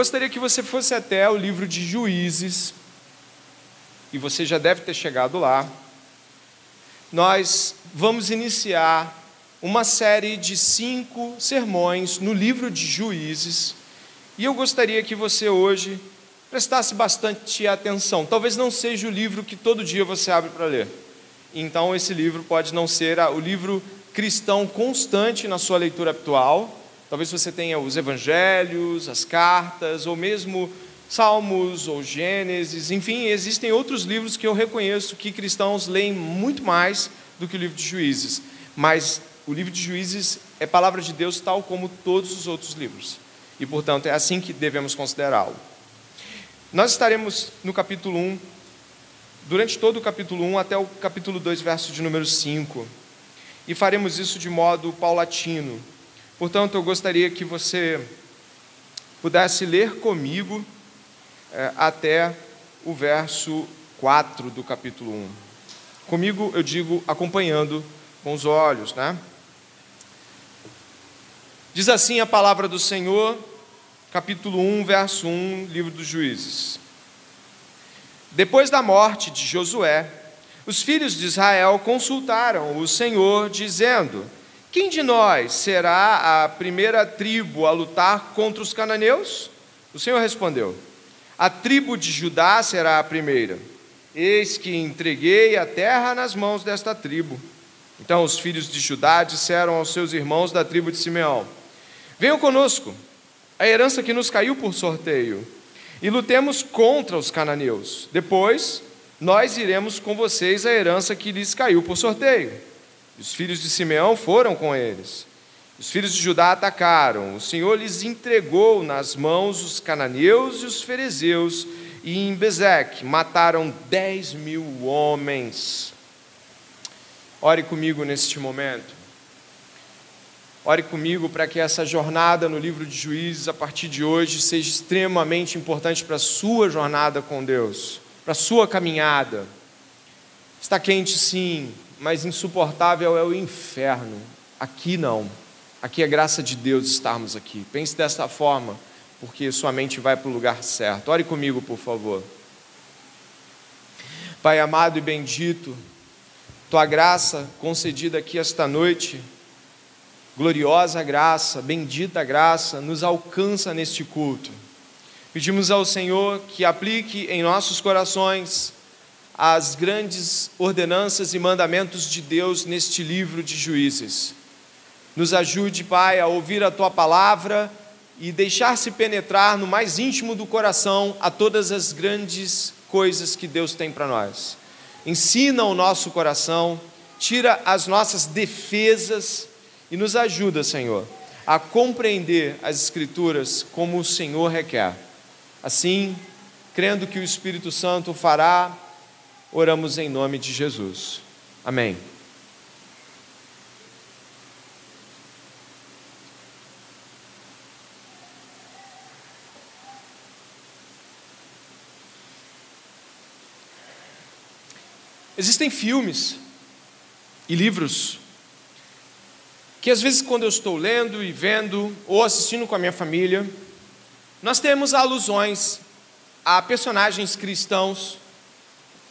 Gostaria que você fosse até o livro de Juízes, e você já deve ter chegado lá. Nós vamos iniciar uma série de cinco sermões no livro de Juízes, e eu gostaria que você hoje prestasse bastante atenção. Talvez não seja o livro que todo dia você abre para ler. Então, esse livro pode não ser o livro cristão constante na sua leitura habitual. Talvez você tenha os evangelhos, as cartas, ou mesmo Salmos ou Gênesis, enfim, existem outros livros que eu reconheço que cristãos leem muito mais do que o livro de Juízes. Mas o livro de Juízes é palavra de Deus tal como todos os outros livros. E, portanto, é assim que devemos considerá-lo. Nós estaremos no capítulo 1, durante todo o capítulo 1 até o capítulo 2, verso de número 5. E faremos isso de modo paulatino. Portanto, eu gostaria que você pudesse ler comigo é, até o verso 4 do capítulo 1. Comigo, eu digo, acompanhando com os olhos, né? Diz assim a palavra do Senhor capítulo 1, verso 1, livro dos Juízes. Depois da morte de Josué, os filhos de Israel consultaram o Senhor, dizendo: Quem de nós será a primeira tribo a lutar contra os cananeus? O Senhor respondeu: A tribo de Judá será a primeira. Eis que entreguei a terra nas mãos desta tribo. Então os filhos de Judá disseram aos seus irmãos da tribo de Simeão: Venham conosco a herança que nos caiu por sorteio, e lutemos contra os cananeus. Depois, nós iremos com vocês a herança que lhes caiu por sorteio. Os filhos de Simeão foram com eles. Os filhos de Judá atacaram. O Senhor lhes entregou nas mãos os cananeus e os ferezeus, e em Bezeque mataram dez mil homens. Ore comigo neste momento. Ore comigo para que essa jornada no livro de Juízes, a partir de hoje, seja extremamente importante para a sua jornada com Deus, para a sua caminhada. Está quente, sim, mas insuportável é o inferno. Aqui não. Aqui é graça de Deus estarmos aqui. Pense desta forma, porque sua mente vai para o lugar certo. Ore comigo, por favor. Pai amado e bendito, tua graça concedida aqui esta noite gloriosa graça, bendita graça, nos alcança neste culto. Pedimos ao Senhor que aplique em nossos corações as grandes ordenanças e mandamentos de Deus neste livro de juízes. Nos ajude, Pai, a ouvir a tua palavra e deixar-se penetrar no mais íntimo do coração a todas as grandes coisas que Deus tem para nós. Ensina o nosso coração, tira as nossas defesas e nos ajuda, Senhor, a compreender as Escrituras como o Senhor requer. Assim, crendo que o Espírito Santo fará, oramos em nome de Jesus. Amém. Existem filmes e livros que às vezes quando eu estou lendo e vendo ou assistindo com a minha família, nós temos alusões a personagens cristãos,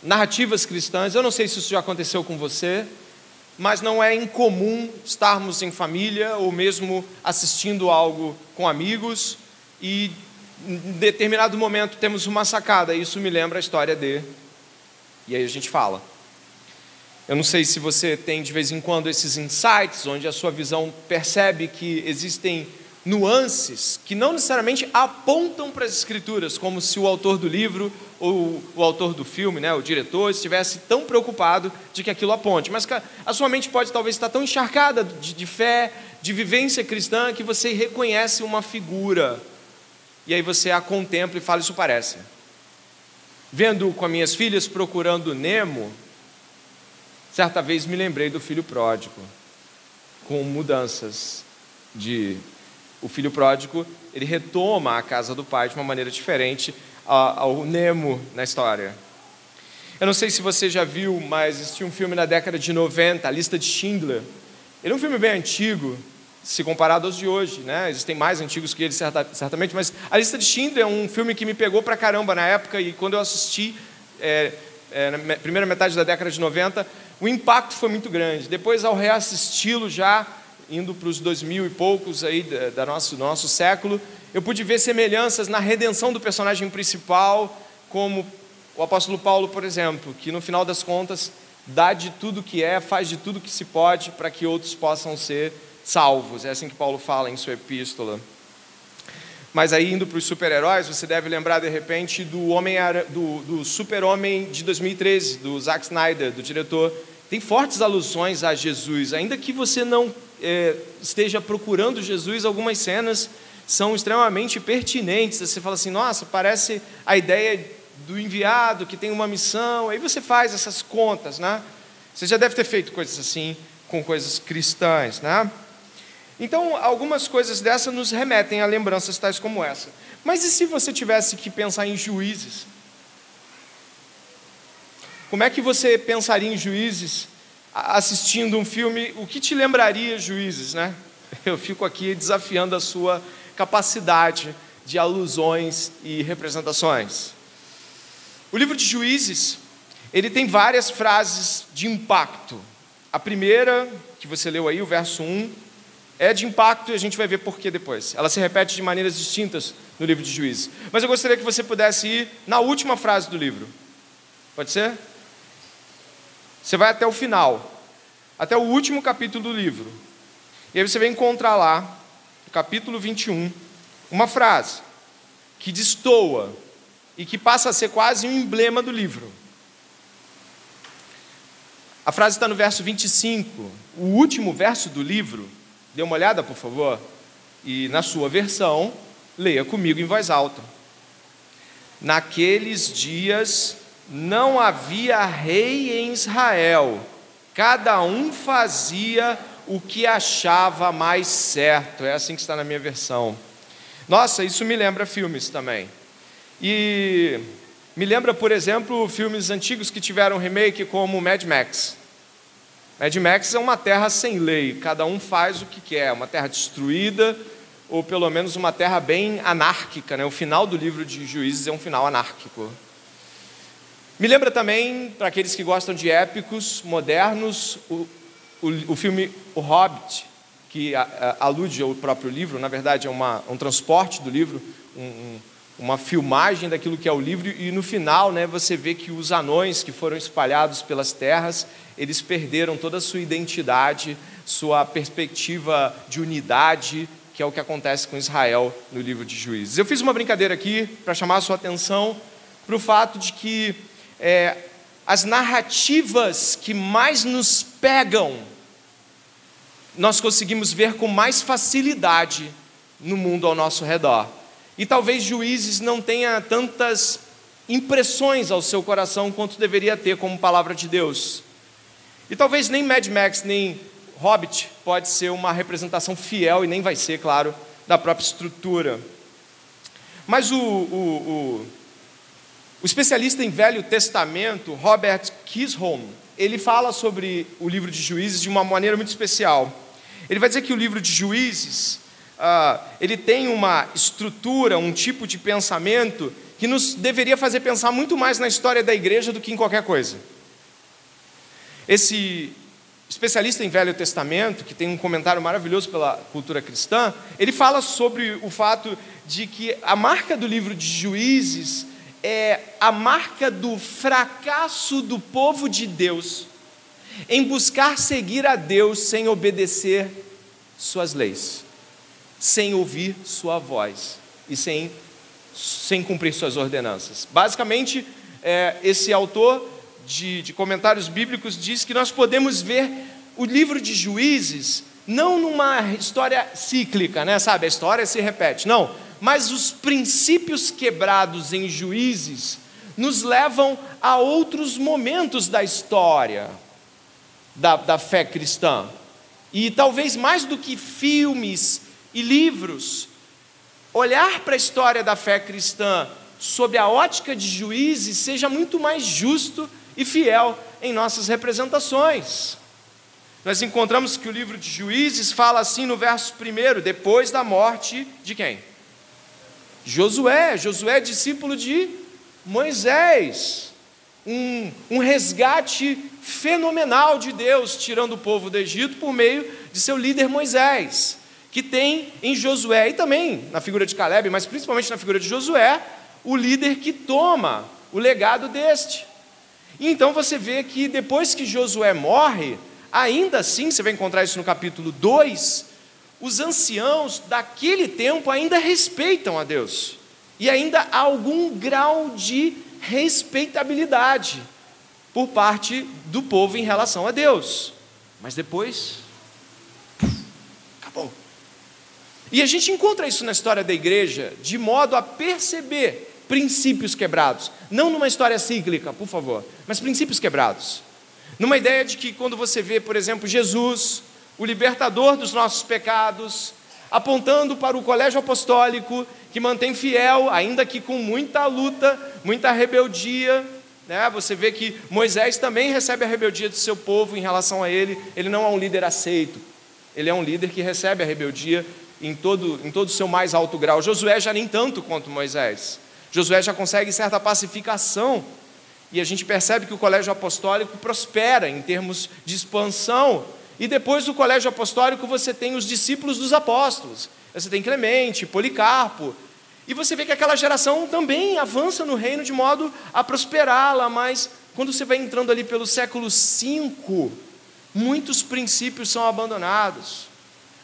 narrativas cristãs. Eu não sei se isso já aconteceu com você, mas não é incomum estarmos em família ou mesmo assistindo algo com amigos e em determinado momento temos uma sacada. Isso me lembra a história de. E aí a gente fala. Eu não sei se você tem de vez em quando esses insights, onde a sua visão percebe que existem nuances que não necessariamente apontam para as escrituras, como se o autor do livro ou o autor do filme, né, o diretor, estivesse tão preocupado de que aquilo aponte. Mas a sua mente pode talvez estar tão encharcada de, de fé, de vivência cristã, que você reconhece uma figura e aí você a contempla e fala: Isso parece. Vendo com as minhas filhas procurando Nemo, Certa vez me lembrei do filho pródigo, com mudanças de. O filho pródigo, ele retoma a casa do pai de uma maneira diferente ao Nemo na história. Eu não sei se você já viu, mas existia um filme na década de 90, A Lista de Schindler. Ele é um filme bem antigo, se comparado aos de hoje, né? Existem mais antigos que eles certamente, mas a lista de Schindler é um filme que me pegou pra caramba na época e quando eu assisti é, é, na primeira metade da década de 90, o impacto foi muito grande. Depois, ao reassisti-lo já indo para os dois mil e poucos aí da, nosso nosso século, eu pude ver semelhanças na redenção do personagem principal, como o apóstolo Paulo, por exemplo, que no final das contas dá de tudo que é, faz de tudo que se pode para que outros possam ser salvos. É assim que Paulo fala em sua epístola. Mas aí, indo para os super-heróis, você deve lembrar de repente do, homem, do, do Super-Homem de 2013, do Zack Snyder, do diretor. Tem fortes alusões a Jesus, ainda que você não é, esteja procurando Jesus, algumas cenas são extremamente pertinentes. Você fala assim, nossa, parece a ideia do enviado que tem uma missão. Aí você faz essas contas, né? Você já deve ter feito coisas assim com coisas cristãs, né? Então, algumas coisas dessas nos remetem a lembranças tais como essa. Mas e se você tivesse que pensar em juízes? Como é que você pensaria em juízes assistindo um filme? O que te lembraria juízes, né? Eu fico aqui desafiando a sua capacidade de alusões e representações. O livro de Juízes, ele tem várias frases de impacto. A primeira, que você leu aí, o verso 1, é de impacto e a gente vai ver por que depois. Ela se repete de maneiras distintas no livro de Juízes. Mas eu gostaria que você pudesse ir na última frase do livro. Pode ser? Você vai até o final, até o último capítulo do livro. E aí você vai encontrar lá, no capítulo 21, uma frase que destoa e que passa a ser quase um emblema do livro. A frase está no verso 25, o último verso do livro Dê uma olhada, por favor. E na sua versão, leia comigo em voz alta. Naqueles dias não havia rei em Israel, cada um fazia o que achava mais certo. É assim que está na minha versão. Nossa, isso me lembra filmes também. E me lembra, por exemplo, filmes antigos que tiveram remake, como Mad Max. Mad Max é uma terra sem lei, cada um faz o que quer, uma terra destruída, ou pelo menos uma terra bem anárquica. Né? O final do livro de Juízes é um final anárquico. Me lembra também, para aqueles que gostam de épicos modernos, o, o, o filme O Hobbit, que a, a, alude ao próprio livro, na verdade é uma, um transporte do livro, um, um, uma filmagem daquilo que é o livro, e no final né, você vê que os anões que foram espalhados pelas terras, eles perderam toda a sua identidade, sua perspectiva de unidade, que é o que acontece com Israel no livro de Juízes. Eu fiz uma brincadeira aqui para chamar a sua atenção para o fato de que é, as narrativas que mais nos pegam, nós conseguimos ver com mais facilidade no mundo ao nosso redor. E talvez juízes não tenha tantas impressões ao seu coração quanto deveria ter como palavra de Deus. E talvez nem Mad Max, nem Hobbit pode ser uma representação fiel, e nem vai ser, claro, da própria estrutura. Mas o, o, o, o especialista em Velho Testamento, Robert Kisholm, ele fala sobre o livro de Juízes de uma maneira muito especial. Ele vai dizer que o livro de Juízes ah, ele tem uma estrutura, um tipo de pensamento que nos deveria fazer pensar muito mais na história da igreja do que em qualquer coisa. Esse especialista em Velho Testamento, que tem um comentário maravilhoso pela cultura cristã, ele fala sobre o fato de que a marca do livro de Juízes é a marca do fracasso do povo de Deus em buscar seguir a Deus sem obedecer suas leis sem ouvir sua voz e sem, sem cumprir suas ordenanças. Basicamente, é, esse autor de, de comentários bíblicos diz que nós podemos ver o livro de Juízes não numa história cíclica, né? Sabe, a história se repete. Não, mas os princípios quebrados em Juízes nos levam a outros momentos da história da, da fé cristã. E talvez mais do que filmes e livros, olhar para a história da fé cristã sob a ótica de juízes seja muito mais justo e fiel em nossas representações. nós encontramos que o livro de Juízes fala assim no verso 1, depois da morte de quem? Josué. Josué é discípulo de Moisés. Um, um resgate fenomenal de Deus, tirando o povo do Egito por meio de seu líder Moisés, que tem em Josué e também na figura de Caleb, mas principalmente na figura de Josué, o líder que toma o legado deste. E então você vê que depois que Josué morre, ainda assim, você vai encontrar isso no capítulo 2, os anciãos daquele tempo ainda respeitam a Deus. E ainda há algum grau de respeitabilidade por parte do povo em relação a Deus. Mas depois, acabou. E a gente encontra isso na história da igreja, de modo a perceber princípios quebrados. Não numa história cíclica, por favor, mas princípios quebrados. Numa ideia de que quando você vê, por exemplo, Jesus, o libertador dos nossos pecados, apontando para o colégio apostólico, que mantém fiel, ainda que com muita luta, muita rebeldia. Né? Você vê que Moisés também recebe a rebeldia do seu povo em relação a ele. Ele não é um líder aceito, ele é um líder que recebe a rebeldia em todo, em todo o seu mais alto grau. Josué já nem tanto quanto Moisés. Josué já consegue certa pacificação. E a gente percebe que o colégio apostólico prospera em termos de expansão. E depois do colégio apostólico você tem os discípulos dos apóstolos. Você tem Clemente, Policarpo. E você vê que aquela geração também avança no reino de modo a prosperá-la, mas quando você vai entrando ali pelo século V, muitos princípios são abandonados.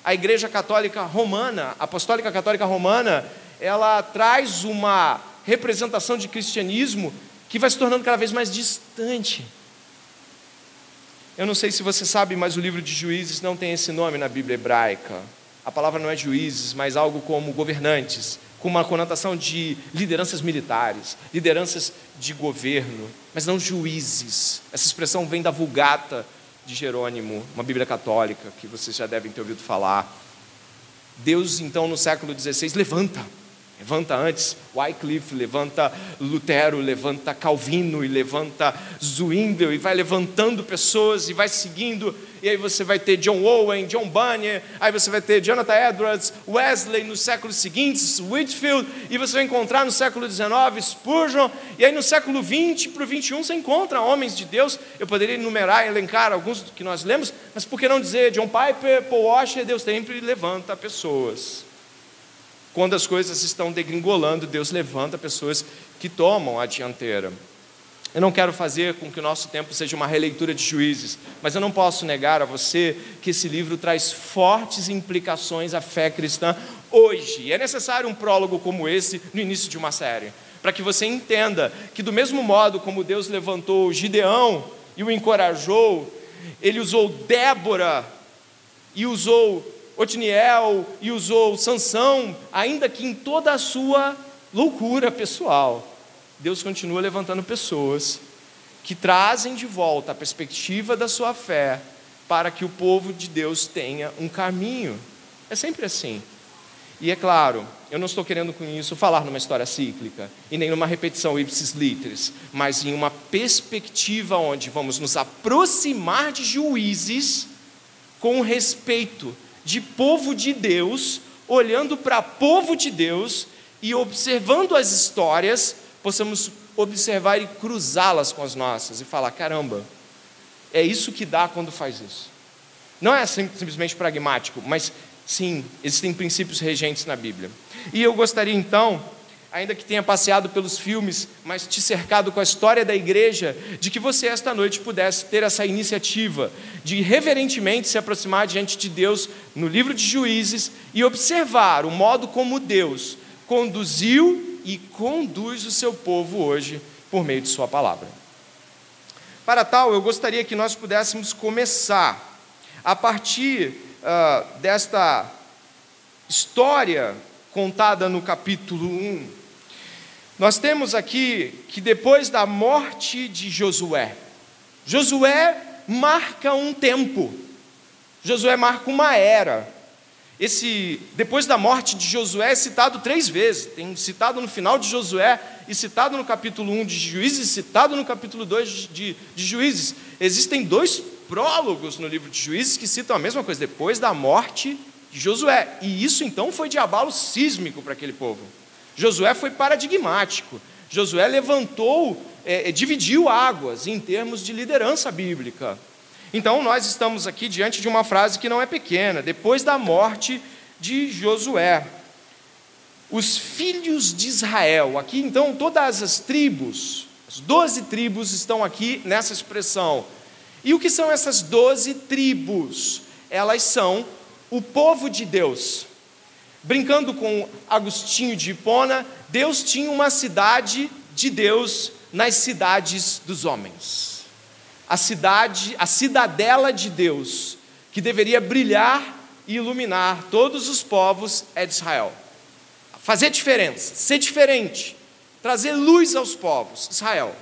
A Igreja Católica Romana, Apostólica Católica Romana, ela traz uma representação de cristianismo que vai se tornando cada vez mais distante. Eu não sei se você sabe, mas o livro de Juízes não tem esse nome na Bíblia hebraica. A palavra não é juízes, mas algo como governantes, com uma conotação de lideranças militares, lideranças de governo, mas não juízes. Essa expressão vem da Vulgata de Jerônimo, uma Bíblia católica que vocês já devem ter ouvido falar. Deus, então, no século XVI, levanta Levanta antes Wycliffe, levanta Lutero, levanta Calvino e levanta Zwingli e vai levantando pessoas e vai seguindo. E aí você vai ter John Owen, John Bunyan, aí você vai ter Jonathan Edwards, Wesley nos séculos seguintes, Whitfield, e você vai encontrar no século XIX Spurgeon, e aí no século XX para o XXI você encontra homens de Deus. Eu poderia enumerar, elencar alguns que nós lemos, mas por que não dizer John Piper, Paul Washer, Deus sempre levanta pessoas. Quando as coisas estão degringolando, Deus levanta pessoas que tomam a dianteira. Eu não quero fazer com que o nosso tempo seja uma releitura de juízes, mas eu não posso negar a você que esse livro traz fortes implicações à fé cristã hoje. E é necessário um prólogo como esse no início de uma série, para que você entenda que, do mesmo modo como Deus levantou Gideão e o encorajou, ele usou Débora e usou Otiniel e usou Sansão, ainda que em toda a sua loucura pessoal, Deus continua levantando pessoas que trazem de volta a perspectiva da sua fé para que o povo de Deus tenha um caminho. É sempre assim. E é claro, eu não estou querendo com isso falar numa história cíclica e nem numa repetição ipsis literis, mas em uma perspectiva onde vamos nos aproximar de juízes com respeito de povo de Deus, olhando para povo de Deus e observando as histórias, possamos observar e cruzá-las com as nossas e falar: caramba, é isso que dá quando faz isso. Não é simplesmente pragmático, mas sim, existem princípios regentes na Bíblia. E eu gostaria então ainda que tenha passeado pelos filmes, mas te cercado com a história da igreja, de que você esta noite pudesse ter essa iniciativa de reverentemente se aproximar diante de Deus no livro de Juízes e observar o modo como Deus conduziu e conduz o seu povo hoje por meio de Sua palavra. Para tal, eu gostaria que nós pudéssemos começar a partir uh, desta história contada no capítulo 1 nós temos aqui que depois da morte de Josué, Josué marca um tempo, Josué marca uma era. Esse, depois da morte de Josué é citado três vezes, tem citado no final de Josué, e citado no capítulo 1 de Juízes, citado no capítulo 2 de, de Juízes. Existem dois prólogos no livro de Juízes que citam a mesma coisa, depois da morte de Josué. E isso então foi de abalo sísmico para aquele povo. Josué foi paradigmático. Josué levantou, é, é, dividiu águas em termos de liderança bíblica. Então nós estamos aqui diante de uma frase que não é pequena, depois da morte de Josué. Os filhos de Israel, aqui então todas as tribos, as doze tribos estão aqui nessa expressão. E o que são essas doze tribos? Elas são o povo de Deus. Brincando com Agostinho de Hipona, Deus tinha uma cidade de Deus nas cidades dos homens. A cidade, a cidadela de Deus, que deveria brilhar e iluminar todos os povos é de Israel. Fazer diferença, ser diferente, trazer luz aos povos, Israel.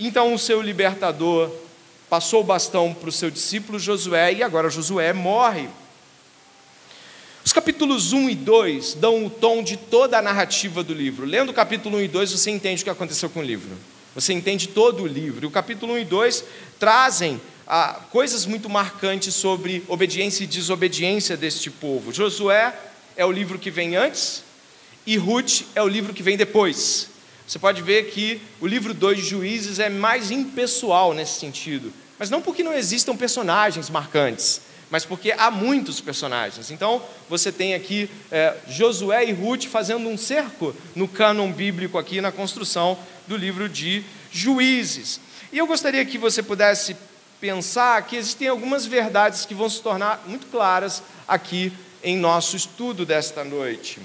Então o seu libertador passou o bastão para o seu discípulo Josué e agora Josué morre. Os capítulos 1 e 2 dão o tom de toda a narrativa do livro. Lendo o capítulo 1 e 2, você entende o que aconteceu com o livro. Você entende todo o livro. E o capítulo 1 e 2 trazem ah, coisas muito marcantes sobre obediência e desobediência deste povo. Josué é o livro que vem antes e Ruth é o livro que vem depois. Você pode ver que o livro 2 de Juízes é mais impessoal nesse sentido. Mas não porque não existam personagens marcantes, mas porque há muitos personagens. Então, você tem aqui é, Josué e Ruth fazendo um cerco no cânon bíblico aqui na construção do livro de Juízes. E eu gostaria que você pudesse pensar que existem algumas verdades que vão se tornar muito claras aqui em nosso estudo desta noite.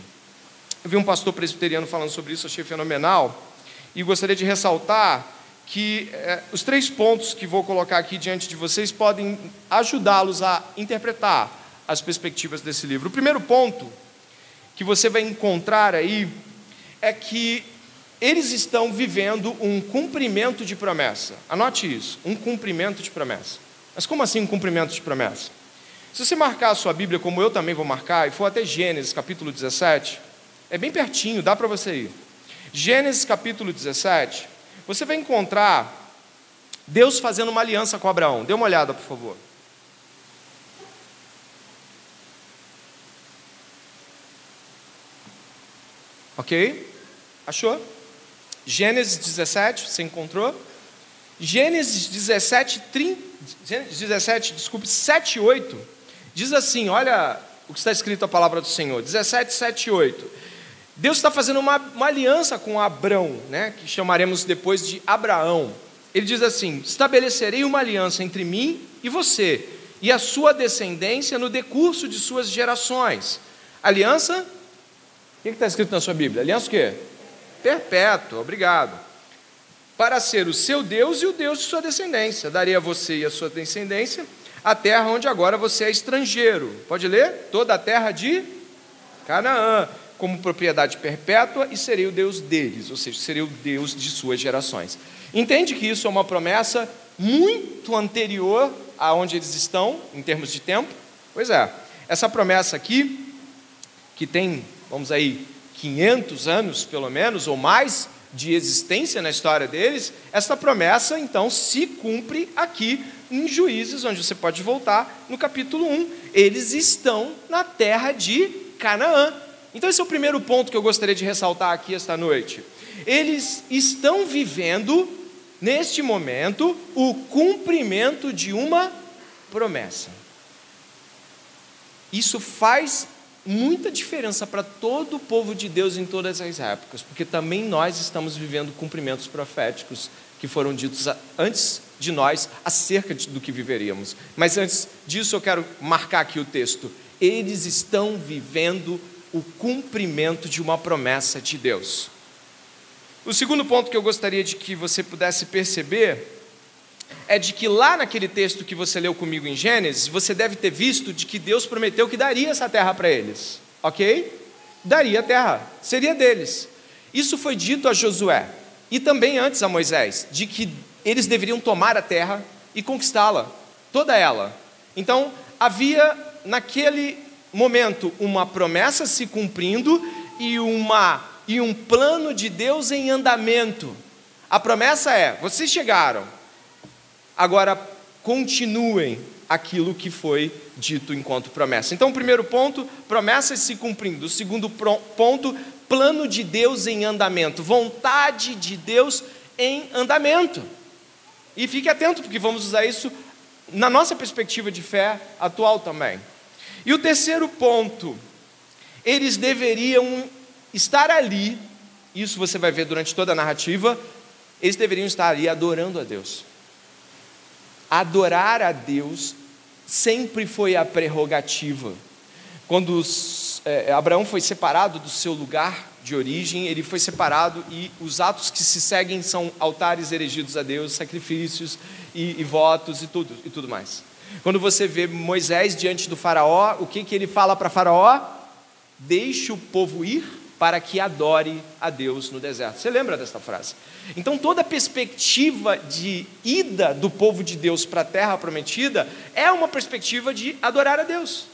Eu vi um pastor presbiteriano falando sobre isso, achei fenomenal, e gostaria de ressaltar que eh, os três pontos que vou colocar aqui diante de vocês podem ajudá-los a interpretar as perspectivas desse livro. O primeiro ponto que você vai encontrar aí é que eles estão vivendo um cumprimento de promessa. Anote isso, um cumprimento de promessa. Mas como assim um cumprimento de promessa? Se você marcar a sua Bíblia, como eu também vou marcar, e for até Gênesis capítulo 17, é bem pertinho, dá para você ir. Gênesis capítulo 17, você vai encontrar Deus fazendo uma aliança com Abraão. Dê uma olhada, por favor. Ok? Achou? Gênesis 17, você encontrou? Gênesis 17, 30, 17, desculpe, 7, 8, diz assim: olha o que está escrito a palavra do Senhor, 17, 7, 8. Deus está fazendo uma, uma aliança com Abrão, né, que chamaremos depois de Abraão. Ele diz assim: Estabelecerei uma aliança entre mim e você, e a sua descendência no decurso de suas gerações. Aliança? O que está escrito na sua Bíblia? Aliança o quê? Perpétua, obrigado. Para ser o seu Deus e o Deus de sua descendência. Darei a você e a sua descendência a terra onde agora você é estrangeiro. Pode ler? Toda a terra de Canaã como propriedade perpétua e serei o Deus deles, ou seja, serei o Deus de suas gerações. Entende que isso é uma promessa muito anterior a onde eles estão, em termos de tempo? Pois é, essa promessa aqui, que tem, vamos aí, 500 anos pelo menos, ou mais, de existência na história deles, essa promessa então se cumpre aqui em Juízes, onde você pode voltar no capítulo 1. Eles estão na terra de Canaã. Então, esse é o primeiro ponto que eu gostaria de ressaltar aqui esta noite. Eles estão vivendo, neste momento, o cumprimento de uma promessa. Isso faz muita diferença para todo o povo de Deus em todas as épocas, porque também nós estamos vivendo cumprimentos proféticos que foram ditos antes de nós acerca do que viveríamos. Mas antes disso, eu quero marcar aqui o texto. Eles estão vivendo o cumprimento de uma promessa de Deus. O segundo ponto que eu gostaria de que você pudesse perceber é de que lá naquele texto que você leu comigo em Gênesis, você deve ter visto de que Deus prometeu que daria essa terra para eles, ok? Daria a terra, seria deles. Isso foi dito a Josué e também antes a Moisés, de que eles deveriam tomar a terra e conquistá-la, toda ela. Então, havia naquele momento uma promessa se cumprindo e, uma, e um plano de Deus em andamento. A promessa é: vocês chegaram, agora continuem aquilo que foi dito enquanto promessa. Então, o primeiro ponto, promessas se cumprindo. O segundo ponto, plano de Deus em andamento, vontade de Deus em andamento. E fique atento, porque vamos usar isso na nossa perspectiva de fé atual também. E o terceiro ponto, eles deveriam estar ali, isso você vai ver durante toda a narrativa, eles deveriam estar ali adorando a Deus. Adorar a Deus sempre foi a prerrogativa. Quando é, Abraão foi separado do seu lugar de origem, ele foi separado e os atos que se seguem são altares erigidos a Deus, sacrifícios e, e votos e tudo, e tudo mais. Quando você vê Moisés diante do faraó, o que, que ele fala para faraó? Deixe o povo ir para que adore a Deus no deserto. Você lembra desta frase? Então, toda a perspectiva de ida do povo de Deus para a terra prometida é uma perspectiva de adorar a Deus.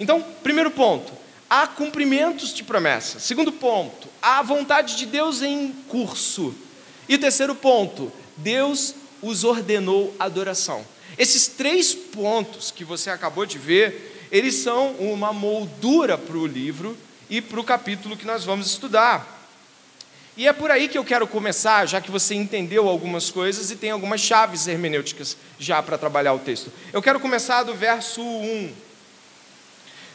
Então, primeiro ponto, há cumprimentos de promessa. Segundo ponto, há vontade de Deus em curso. E terceiro ponto, Deus os ordenou adoração. Esses três pontos que você acabou de ver, eles são uma moldura para o livro e para o capítulo que nós vamos estudar. E é por aí que eu quero começar, já que você entendeu algumas coisas e tem algumas chaves hermenêuticas já para trabalhar o texto. Eu quero começar do verso 1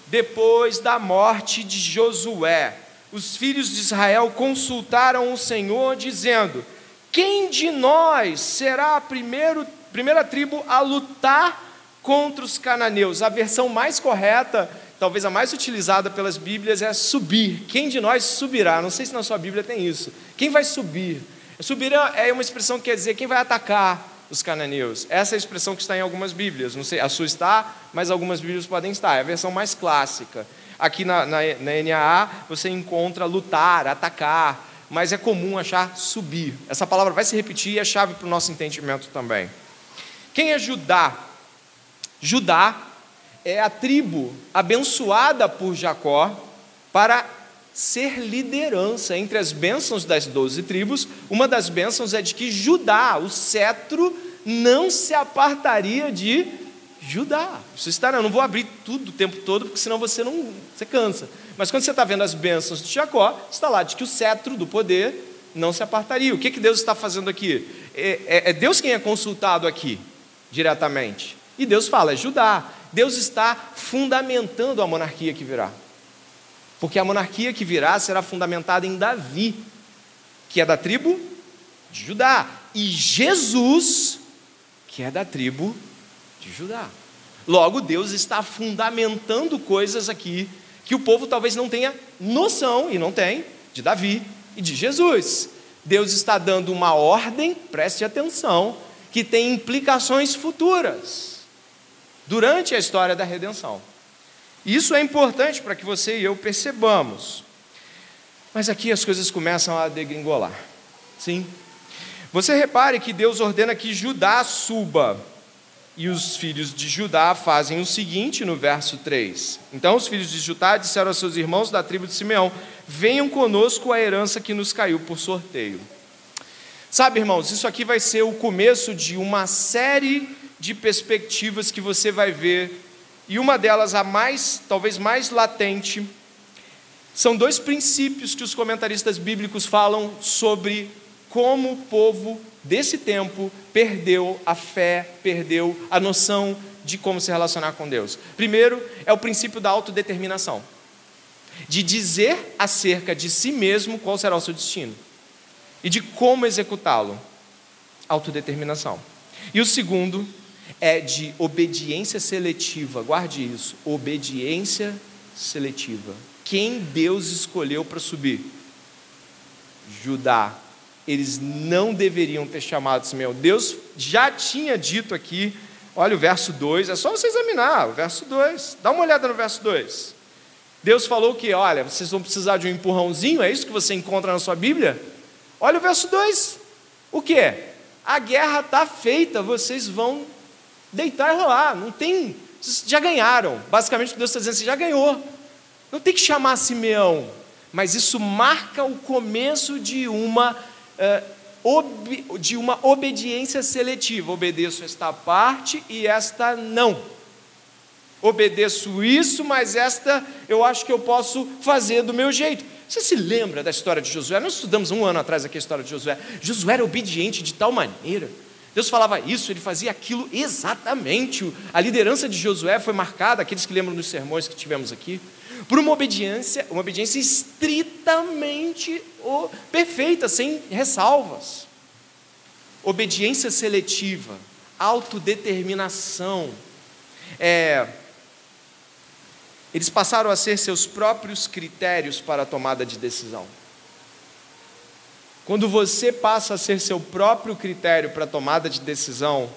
depois da morte de Josué, os filhos de Israel consultaram o Senhor, dizendo: Quem de nós será primeiro, primeira tribo a lutar contra os cananeus? A versão mais correta, talvez a mais utilizada pelas Bíblias, é subir. Quem de nós subirá? Não sei se na sua Bíblia tem isso. Quem vai subir? Subir é uma expressão que quer dizer quem vai atacar os cananeus. Essa é a expressão que está em algumas Bíblias. Não sei, a sua está, mas algumas Bíblias podem estar. É a versão mais clássica. Aqui na, na, na NAA você encontra lutar, atacar, mas é comum achar subir. Essa palavra vai se repetir e é chave para o nosso entendimento também. Quem é Judá? Judá é a tribo abençoada por Jacó para ser liderança entre as bênçãos das doze tribos. Uma das bênçãos é de que Judá, o cetro, não se apartaria de Judá. Você está, não, não vou abrir tudo o tempo todo, porque senão você não você cansa. Mas quando você está vendo as bênçãos de Jacó, está lá de que o cetro do poder não se apartaria. O que, que Deus está fazendo aqui? É, é, é Deus quem é consultado aqui, diretamente. E Deus fala, é Judá. Deus está fundamentando a monarquia que virá. Porque a monarquia que virá será fundamentada em Davi, que é da tribo de Judá, e Jesus, que é da tribo de Judá. Logo, Deus está fundamentando coisas aqui que o povo talvez não tenha noção, e não tem, de Davi e de Jesus. Deus está dando uma ordem, preste atenção, que tem implicações futuras durante a história da redenção. Isso é importante para que você e eu percebamos. Mas aqui as coisas começam a degringolar. Sim. Você repare que Deus ordena que Judá suba. E os filhos de Judá fazem o seguinte no verso 3. Então os filhos de Judá disseram aos seus irmãos da tribo de Simeão: Venham conosco a herança que nos caiu por sorteio. Sabe, irmãos, isso aqui vai ser o começo de uma série de perspectivas que você vai ver e uma delas, a mais, talvez mais latente, são dois princípios que os comentaristas bíblicos falam sobre como o povo desse tempo perdeu a fé, perdeu a noção de como se relacionar com Deus. Primeiro é o princípio da autodeterminação, de dizer acerca de si mesmo qual será o seu destino e de como executá-lo. Autodeterminação. E o segundo é de obediência seletiva. Guarde isso, obediência seletiva. Quem Deus escolheu para subir? Judá. Eles não deveriam ter chamado Simeão. Deus já tinha dito aqui, olha o verso 2, é só você examinar o verso 2. Dá uma olhada no verso 2. Deus falou que, olha, vocês vão precisar de um empurrãozinho, é isso que você encontra na sua Bíblia? Olha o verso 2. O que é? A guerra está feita, vocês vão deitar e rolar. Não tem. Vocês já ganharam. Basicamente Deus está dizendo, você já ganhou. Não tem que chamar Simeão. Mas isso marca o começo de uma uh, de uma obediência seletiva. Obedeço esta parte e esta não. Obedeço isso, mas esta eu acho que eu posso fazer do meu jeito. Você se lembra da história de Josué? Nós estudamos um ano atrás aqui a história de Josué. Josué era obediente de tal maneira. Deus falava isso, ele fazia aquilo exatamente. A liderança de Josué foi marcada, aqueles que lembram dos sermões que tivemos aqui, por uma obediência, uma obediência estritamente perfeita, sem ressalvas. Obediência seletiva, autodeterminação. É, eles passaram a ser seus próprios critérios para a tomada de decisão. Quando você passa a ser seu próprio critério para a tomada de decisão,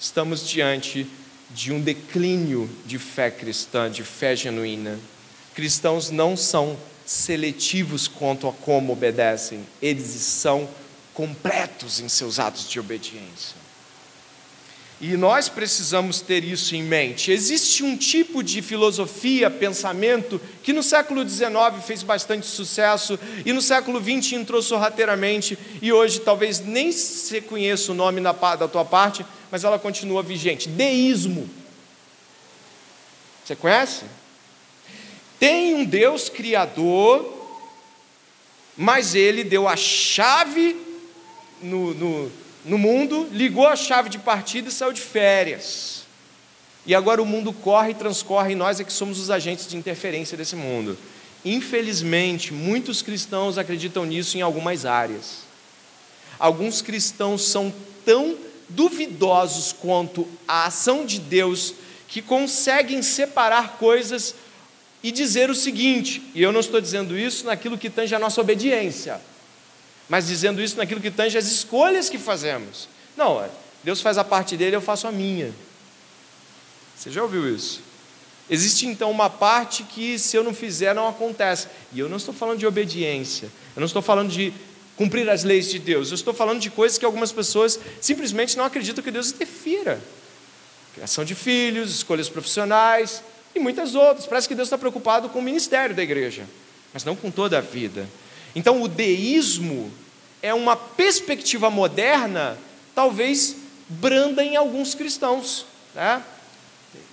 estamos diante de um declínio de fé cristã, de fé genuína. Cristãos não são seletivos quanto a como obedecem, eles são completos em seus atos de obediência. E nós precisamos ter isso em mente. Existe um tipo de filosofia, pensamento, que no século XIX fez bastante sucesso e no século XX entrou sorrateiramente e hoje talvez nem se conheça o nome da tua parte, mas ela continua vigente. Deísmo. Você conhece? Tem um Deus criador, mas ele deu a chave no, no no mundo, ligou a chave de partida e saiu de férias. E agora o mundo corre e transcorre e nós é que somos os agentes de interferência desse mundo. Infelizmente, muitos cristãos acreditam nisso em algumas áreas. Alguns cristãos são tão duvidosos quanto a ação de Deus que conseguem separar coisas e dizer o seguinte, e eu não estou dizendo isso naquilo que tange a nossa obediência mas dizendo isso naquilo que tange as escolhas que fazemos. Não, Deus faz a parte dele, eu faço a minha. Você já ouviu isso? Existe então uma parte que, se eu não fizer, não acontece. E eu não estou falando de obediência, eu não estou falando de cumprir as leis de Deus, eu estou falando de coisas que algumas pessoas simplesmente não acreditam que Deus interfira. Criação de filhos, escolhas profissionais e muitas outras. Parece que Deus está preocupado com o ministério da igreja, mas não com toda a vida. Então, o deísmo é uma perspectiva moderna, talvez branda em alguns cristãos. Né?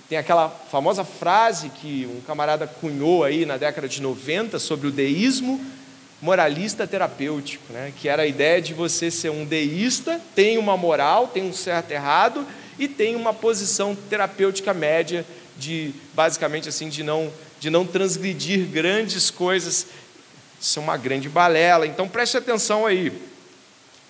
Tem aquela famosa frase que um camarada cunhou aí na década de 90 sobre o deísmo moralista terapêutico, né? que era a ideia de você ser um deísta, tem uma moral, tem um certo errado e tem uma posição terapêutica média de basicamente assim de não de não transgredir grandes coisas isso é uma grande balela. Então preste atenção aí.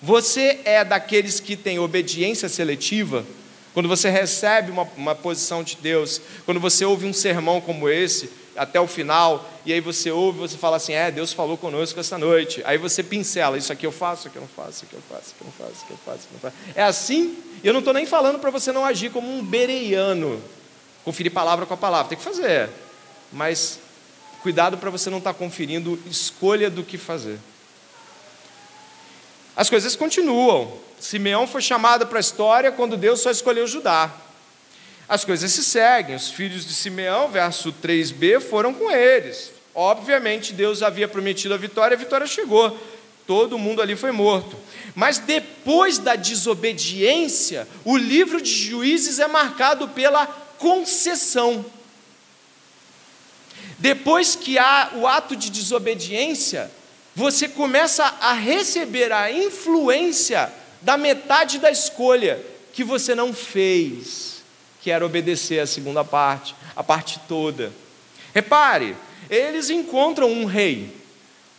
Você é daqueles que tem obediência seletiva? Quando você recebe uma, uma posição de Deus, quando você ouve um sermão como esse, até o final, e aí você ouve, você fala assim: É, Deus falou conosco esta noite. Aí você pincela: Isso aqui eu faço, isso aqui eu não faço, isso aqui eu faço, isso aqui eu não faço, isso aqui eu faço, isso aqui eu faço. É assim, e eu não estou nem falando para você não agir como um bereiano, conferir palavra com a palavra, tem que fazer, mas Cuidado para você não estar tá conferindo escolha do que fazer. As coisas continuam. Simeão foi chamado para a história quando Deus só escolheu Judá. As coisas se seguem. Os filhos de Simeão, verso 3b, foram com eles. Obviamente, Deus havia prometido a vitória, a vitória chegou. Todo mundo ali foi morto. Mas depois da desobediência, o livro de juízes é marcado pela concessão. Depois que há o ato de desobediência, você começa a receber a influência da metade da escolha que você não fez, que era obedecer a segunda parte, a parte toda. Repare, eles encontram um rei,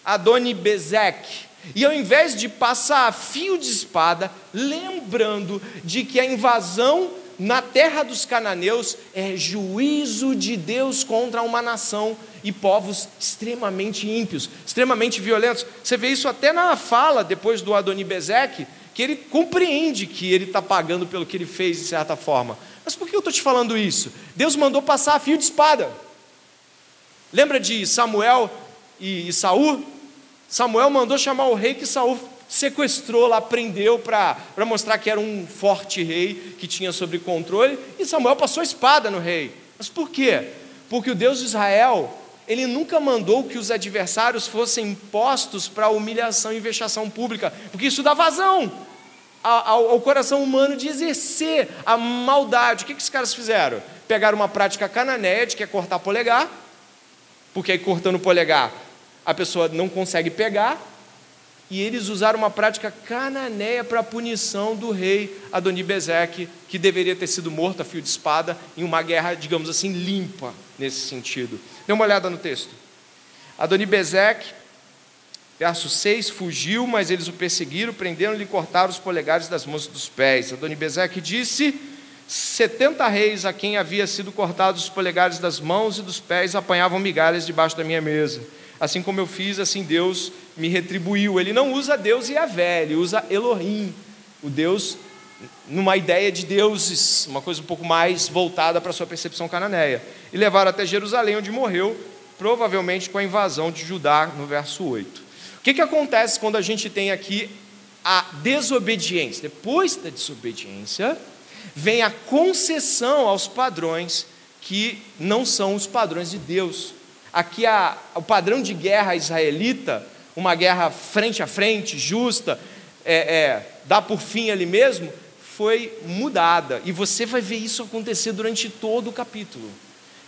Adoni Bezek, e ao invés de passar fio de espada, lembrando de que a invasão na terra dos cananeus é juízo de Deus contra uma nação e povos extremamente ímpios, extremamente violentos. Você vê isso até na fala depois do Adonibezeque, que ele compreende que ele está pagando pelo que ele fez de certa forma. Mas por que eu estou te falando isso? Deus mandou passar a fio de espada. Lembra de Samuel e, e Saul? Samuel mandou chamar o rei que Saul sequestrou lá, prendeu para mostrar que era um forte rei que tinha sobre controle, e Samuel passou a espada no rei. Mas por quê? Porque o Deus de Israel ele nunca mandou que os adversários fossem postos para humilhação e vexação pública, porque isso dá vazão ao, ao, coração humano de exercer a maldade. O que, que os caras fizeram? Pegaram uma prática cananeia de que é cortar polegar, porque aí cortando polegar a pessoa não consegue pegar, e eles usaram uma prática cananeia para a punição do rei Adonibezeque, que deveria ter sido morto a fio de espada em uma guerra, digamos assim, limpa nesse sentido. Dê uma olhada no texto. Adonibezeque, verso 6, fugiu, mas eles o perseguiram, prenderam-lhe e cortaram os polegares das mãos e dos pés. Adonibezeque disse: setenta reis a quem havia sido cortados os polegares das mãos e dos pés apanhavam migalhas debaixo da minha mesa. Assim como eu fiz, assim Deus me retribuiu. Ele não usa Deus e a ele usa Elohim, o Deus numa ideia de deuses, uma coisa um pouco mais voltada para a sua percepção cananeia. E levaram até Jerusalém, onde morreu, provavelmente com a invasão de Judá, no verso 8. O que, que acontece quando a gente tem aqui a desobediência? Depois da desobediência, vem a concessão aos padrões que não são os padrões de Deus. Aqui o padrão de guerra israelita uma guerra frente a frente, justa, é, é, dá por fim ali mesmo, foi mudada. E você vai ver isso acontecer durante todo o capítulo.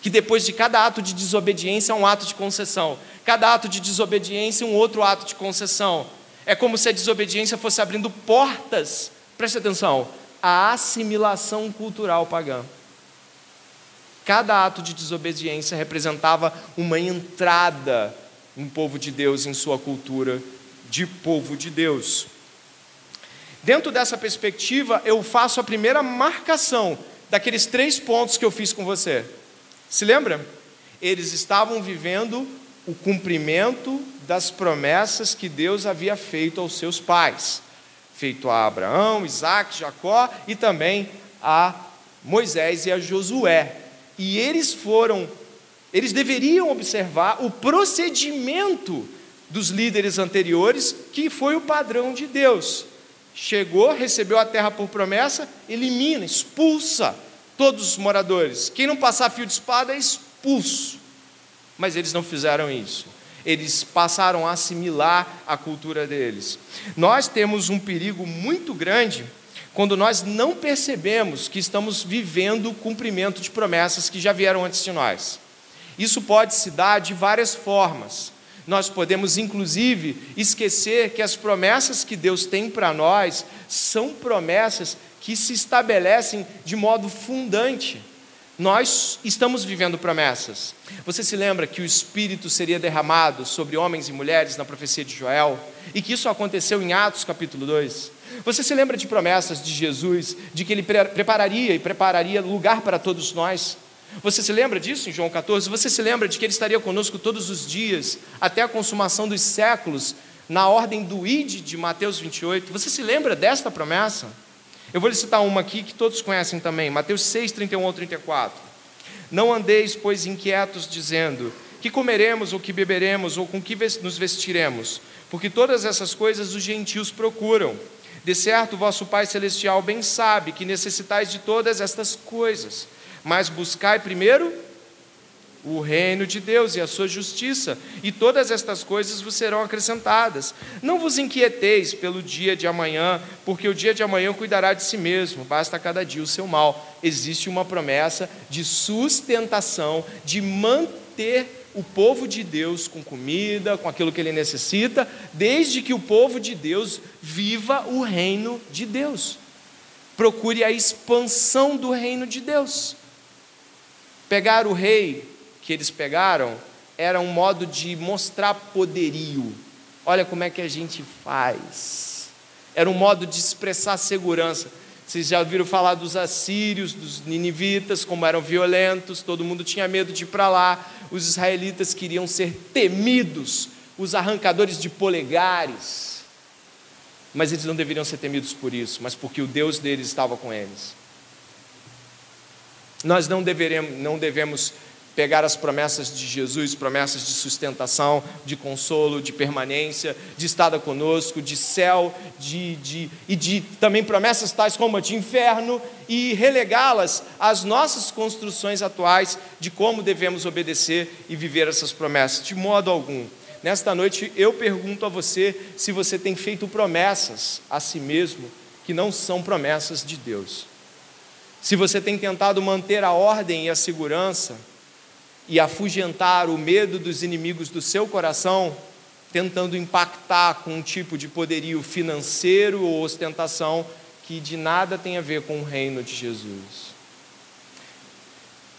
Que depois de cada ato de desobediência, um ato de concessão. Cada ato de desobediência, um outro ato de concessão. É como se a desobediência fosse abrindo portas, preste atenção, à assimilação cultural pagã. Cada ato de desobediência representava uma entrada um povo de Deus em sua cultura de povo de Deus. Dentro dessa perspectiva, eu faço a primeira marcação daqueles três pontos que eu fiz com você. Se lembra? Eles estavam vivendo o cumprimento das promessas que Deus havia feito aos seus pais, feito a Abraão, Isaac, Jacó e também a Moisés e a Josué. E eles foram eles deveriam observar o procedimento dos líderes anteriores, que foi o padrão de Deus. Chegou, recebeu a terra por promessa, elimina, expulsa todos os moradores. Quem não passar fio de espada é expulso. Mas eles não fizeram isso. Eles passaram a assimilar a cultura deles. Nós temos um perigo muito grande quando nós não percebemos que estamos vivendo o cumprimento de promessas que já vieram antes de nós. Isso pode se dar de várias formas. Nós podemos, inclusive, esquecer que as promessas que Deus tem para nós são promessas que se estabelecem de modo fundante. Nós estamos vivendo promessas. Você se lembra que o Espírito seria derramado sobre homens e mulheres na profecia de Joel? E que isso aconteceu em Atos capítulo 2? Você se lembra de promessas de Jesus, de que ele prepararia e prepararia lugar para todos nós? Você se lembra disso em João 14? Você se lembra de que ele estaria conosco todos os dias, até a consumação dos séculos, na ordem do ID de Mateus 28? Você se lembra desta promessa? Eu vou lhe citar uma aqui que todos conhecem também, Mateus 6, 31 ao 34. Não andeis, pois, inquietos, dizendo: que comeremos, ou que beberemos, ou com que nos vestiremos, porque todas essas coisas os gentios procuram. De certo, vosso Pai Celestial bem sabe que necessitais de todas estas coisas mas buscai primeiro o reino de Deus e a sua justiça, e todas estas coisas vos serão acrescentadas. Não vos inquieteis pelo dia de amanhã, porque o dia de amanhã cuidará de si mesmo, basta cada dia o seu mal. Existe uma promessa de sustentação, de manter o povo de Deus com comida, com aquilo que ele necessita, desde que o povo de Deus viva o reino de Deus. Procure a expansão do reino de Deus. Pegar o rei que eles pegaram era um modo de mostrar poderio. Olha como é que a gente faz. Era um modo de expressar segurança. Vocês já ouviram falar dos assírios, dos ninivitas, como eram violentos, todo mundo tinha medo de ir para lá. Os israelitas queriam ser temidos, os arrancadores de polegares. Mas eles não deveriam ser temidos por isso, mas porque o Deus deles estava com eles. Nós não, deveremos, não devemos pegar as promessas de Jesus, promessas de sustentação, de consolo, de permanência, de estada conosco, de céu, de, de, e de também promessas tais como de inferno, e relegá-las às nossas construções atuais de como devemos obedecer e viver essas promessas, de modo algum. Nesta noite eu pergunto a você se você tem feito promessas a si mesmo que não são promessas de Deus. Se você tem tentado manter a ordem e a segurança e afugentar o medo dos inimigos do seu coração, tentando impactar com um tipo de poderio financeiro ou ostentação que de nada tem a ver com o reino de Jesus.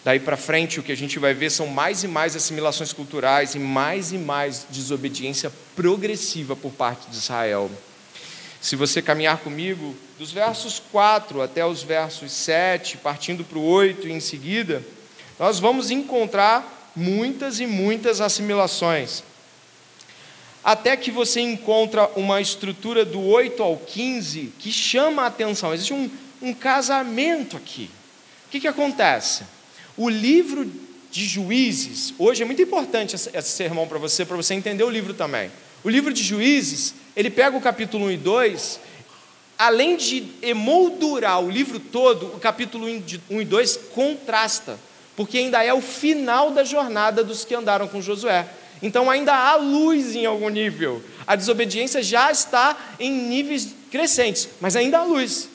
Daí para frente, o que a gente vai ver são mais e mais assimilações culturais e mais e mais desobediência progressiva por parte de Israel. Se você caminhar comigo, dos versos 4 até os versos 7, partindo para o 8 e em seguida, nós vamos encontrar muitas e muitas assimilações. Até que você encontra uma estrutura do 8 ao 15 que chama a atenção. Existe um, um casamento aqui. O que, que acontece? O livro de Juízes, hoje é muito importante esse, esse sermão para você, para você entender o livro também. O livro de Juízes, ele pega o capítulo 1 e 2, além de emoldurar o livro todo, o capítulo 1 e 2 contrasta porque ainda é o final da jornada dos que andaram com Josué. Então ainda há luz em algum nível. A desobediência já está em níveis crescentes, mas ainda há luz.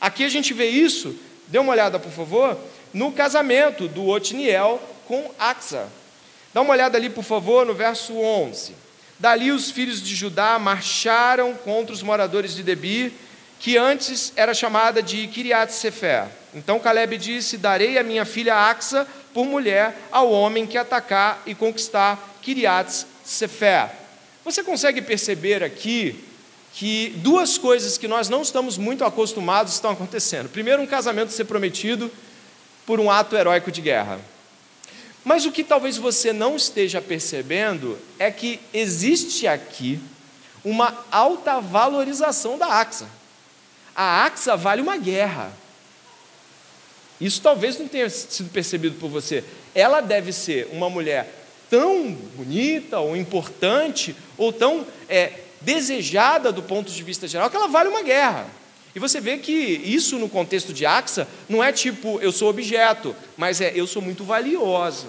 Aqui a gente vê isso, dê uma olhada por favor, no casamento do Otniel com Axa. Dá uma olhada ali por favor no verso 11. Dali os filhos de Judá marcharam contra os moradores de Debir, que antes era chamada de Kiriat Sefer. Então Caleb disse: Darei a minha filha Axa por mulher ao homem que atacar e conquistar Kiriat Sefer. Você consegue perceber aqui que duas coisas que nós não estamos muito acostumados estão acontecendo. Primeiro, um casamento ser prometido por um ato heróico de guerra. Mas o que talvez você não esteja percebendo é que existe aqui uma alta valorização da Axa. A Axa vale uma guerra. Isso talvez não tenha sido percebido por você. Ela deve ser uma mulher tão bonita, ou importante, ou tão é, desejada do ponto de vista geral, que ela vale uma guerra. E você vê que isso no contexto de Axa não é tipo eu sou objeto, mas é eu sou muito valiosa.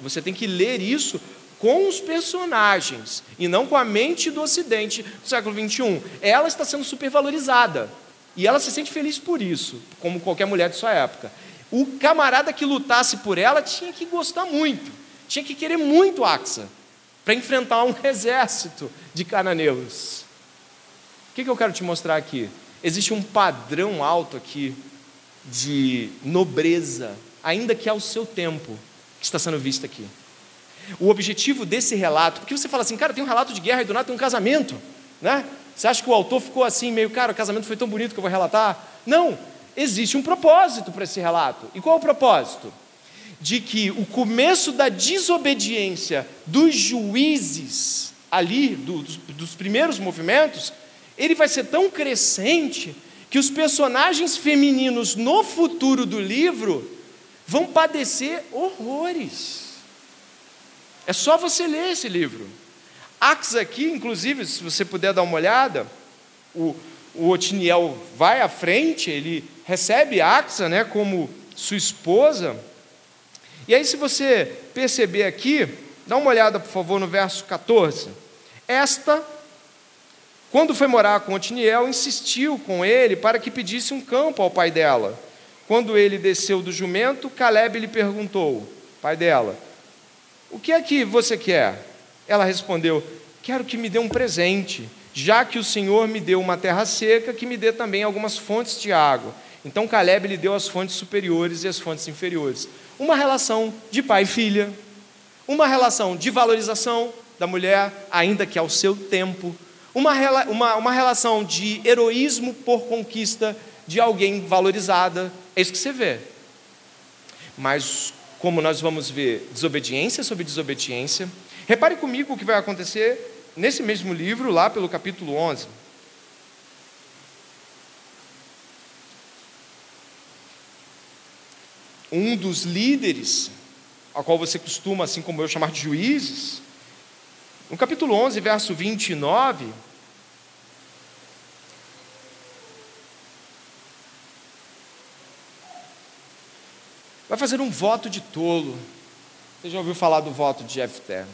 Você tem que ler isso com os personagens e não com a mente do Ocidente do século XXI. Ela está sendo supervalorizada e ela se sente feliz por isso, como qualquer mulher de sua época. O camarada que lutasse por ela tinha que gostar muito, tinha que querer muito Axa, para enfrentar um exército de cananeus. O que, que eu quero te mostrar aqui? Existe um padrão alto aqui de nobreza, ainda que ao seu tempo, que está sendo visto aqui. O objetivo desse relato, porque você fala assim, cara, tem um relato de guerra e do nada tem um casamento, né? Você acha que o autor ficou assim, meio, cara, o casamento foi tão bonito que eu vou relatar? Não, existe um propósito para esse relato. E qual é o propósito? De que o começo da desobediência dos juízes, ali, do, dos, dos primeiros movimentos, ele vai ser tão crescente que os personagens femininos no futuro do livro vão padecer horrores. É só você ler esse livro. Ax aqui, inclusive, se você puder dar uma olhada, o, o Otiniel vai à frente, ele recebe Axa né, como sua esposa. E aí, se você perceber aqui, dá uma olhada, por favor, no verso 14. Esta, quando foi morar com Otiniel, insistiu com ele para que pedisse um campo ao pai dela. Quando ele desceu do jumento, Caleb lhe perguntou, pai dela, o que é que você quer? Ela respondeu, quero que me dê um presente, já que o Senhor me deu uma terra seca, que me dê também algumas fontes de água. Então Caleb lhe deu as fontes superiores e as fontes inferiores. Uma relação de pai e filha, uma relação de valorização da mulher, ainda que ao seu tempo, uma, uma, uma relação de heroísmo por conquista de alguém valorizada. É isso que você vê. Mas, como nós vamos ver desobediência sobre desobediência, repare comigo o que vai acontecer nesse mesmo livro, lá pelo capítulo 11. um dos líderes a qual você costuma, assim como eu, chamar de juízes, no capítulo 11, verso 29, vai fazer um voto de tolo. Você já ouviu falar do voto de Jefté?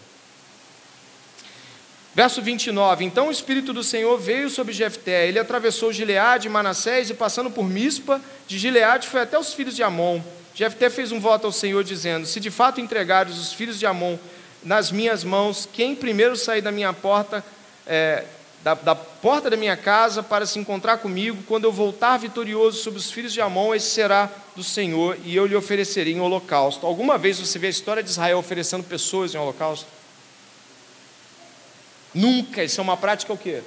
Verso 29, então o Espírito do Senhor veio sobre Jefté, ele atravessou Gileade, Manassés, e passando por Mispa, de Gileade foi até os filhos de Amon. Jefté fez um voto ao Senhor, dizendo, se de fato entregares os filhos de Amon nas minhas mãos, quem primeiro sair da minha porta, é, da, da, porta da minha casa para se encontrar comigo, quando eu voltar vitorioso sobre os filhos de Amon, esse será do Senhor, e eu lhe oferecerei em holocausto. Alguma vez você vê a história de Israel oferecendo pessoas em holocausto? Nunca, isso é uma prática o quê?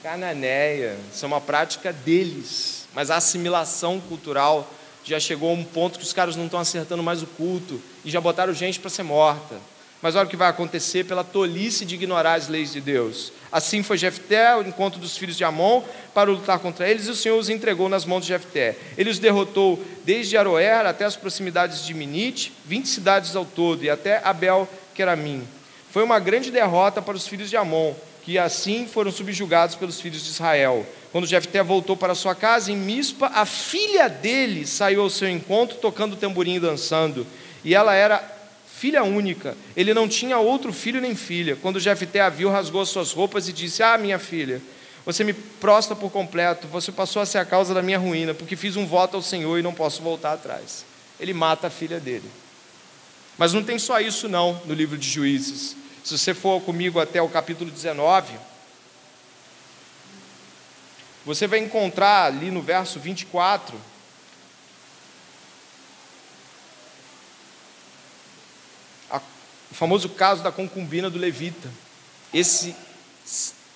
Cananeia, isso é uma prática deles, mas a assimilação cultural já chegou a um ponto que os caras não estão acertando mais o culto e já botaram gente para ser morta. Mas olha o que vai acontecer pela tolice de ignorar as leis de Deus. Assim foi Jefté ao encontro dos filhos de Amon para lutar contra eles, e o Senhor os entregou nas mãos de Jefté. Ele os derrotou desde Aroer até as proximidades de Minite, vinte cidades ao todo, e até Abel Queramim. Foi uma grande derrota para os filhos de Amon, que assim foram subjugados pelos filhos de Israel. Quando Jefté voltou para sua casa em Mispa, a filha dele saiu ao seu encontro tocando tamborim e dançando. E ela era filha única. Ele não tinha outro filho nem filha. Quando Jefté a viu, rasgou suas roupas e disse: Ah, minha filha, você me prostra por completo. Você passou a ser a causa da minha ruína, porque fiz um voto ao Senhor e não posso voltar atrás. Ele mata a filha dele. Mas não tem só isso não no livro de Juízes. Se você for comigo até o capítulo 19, você vai encontrar ali no verso 24 a, o famoso caso da concubina do levita. Esse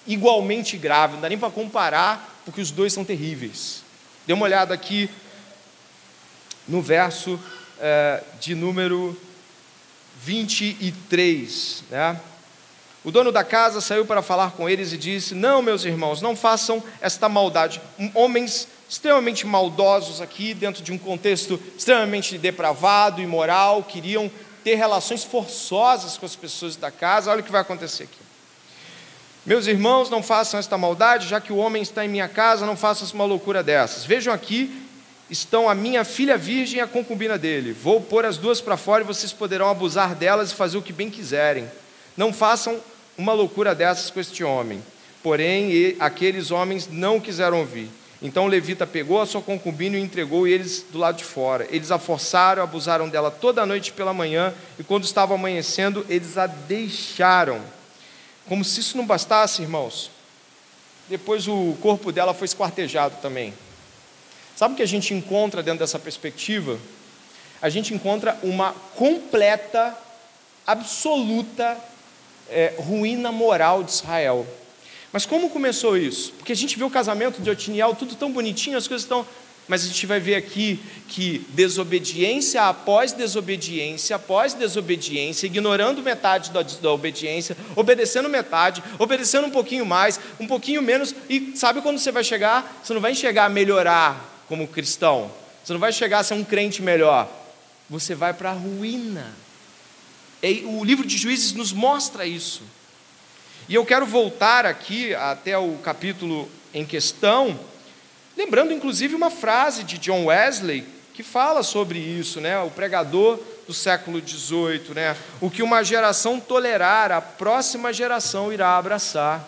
igualmente grave, não dá nem para comparar, porque os dois são terríveis. Dê uma olhada aqui no verso é, de número 23. Né? O dono da casa saiu para falar com eles e disse: Não, meus irmãos, não façam esta maldade. Homens extremamente maldosos aqui, dentro de um contexto extremamente depravado, imoral, queriam ter relações forçosas com as pessoas da casa. Olha o que vai acontecer aqui. Meus irmãos, não façam esta maldade, já que o homem está em minha casa, não façam uma loucura dessas. Vejam aqui estão a minha filha virgem e a concubina dele. Vou pôr as duas para fora e vocês poderão abusar delas e fazer o que bem quiserem. Não façam uma loucura dessas com este homem. Porém, aqueles homens não quiseram ouvir. Então o levita pegou a sua concubina e entregou eles do lado de fora. Eles a forçaram, abusaram dela toda a noite pela manhã, e quando estava amanhecendo, eles a deixaram. Como se isso não bastasse, irmãos. Depois o corpo dela foi esquartejado também. Sabe o que a gente encontra dentro dessa perspectiva? A gente encontra uma completa, absoluta é, ruína moral de Israel. Mas como começou isso? Porque a gente vê o casamento de Otiniel, tudo tão bonitinho, as coisas estão. Mas a gente vai ver aqui que desobediência após desobediência, após desobediência, ignorando metade da, da obediência, obedecendo metade, obedecendo um pouquinho mais, um pouquinho menos, e sabe quando você vai chegar? Você não vai a melhorar como cristão. Você não vai chegar a ser um crente melhor. Você vai para a ruína. E o livro de Juízes nos mostra isso. E eu quero voltar aqui até o capítulo em questão, lembrando inclusive uma frase de John Wesley que fala sobre isso, né? O pregador do século XVIII, né? O que uma geração tolerar, a próxima geração irá abraçar.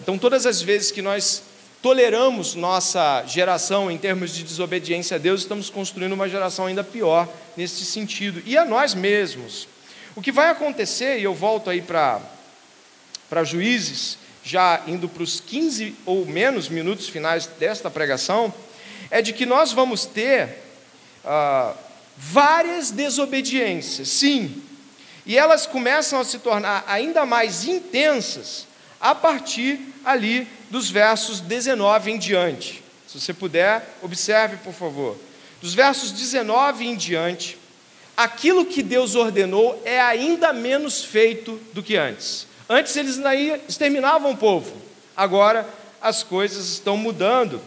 Então, todas as vezes que nós toleramos nossa geração em termos de desobediência a Deus, estamos construindo uma geração ainda pior nesse sentido, e a nós mesmos. O que vai acontecer, e eu volto aí para juízes, já indo para os 15 ou menos minutos finais desta pregação, é de que nós vamos ter ah, várias desobediências, sim, e elas começam a se tornar ainda mais intensas a partir ali dos versos 19 em diante. Se você puder, observe, por favor. Dos versos 19 em diante, aquilo que Deus ordenou é ainda menos feito do que antes. Antes eles exterminavam o povo, agora as coisas estão mudando.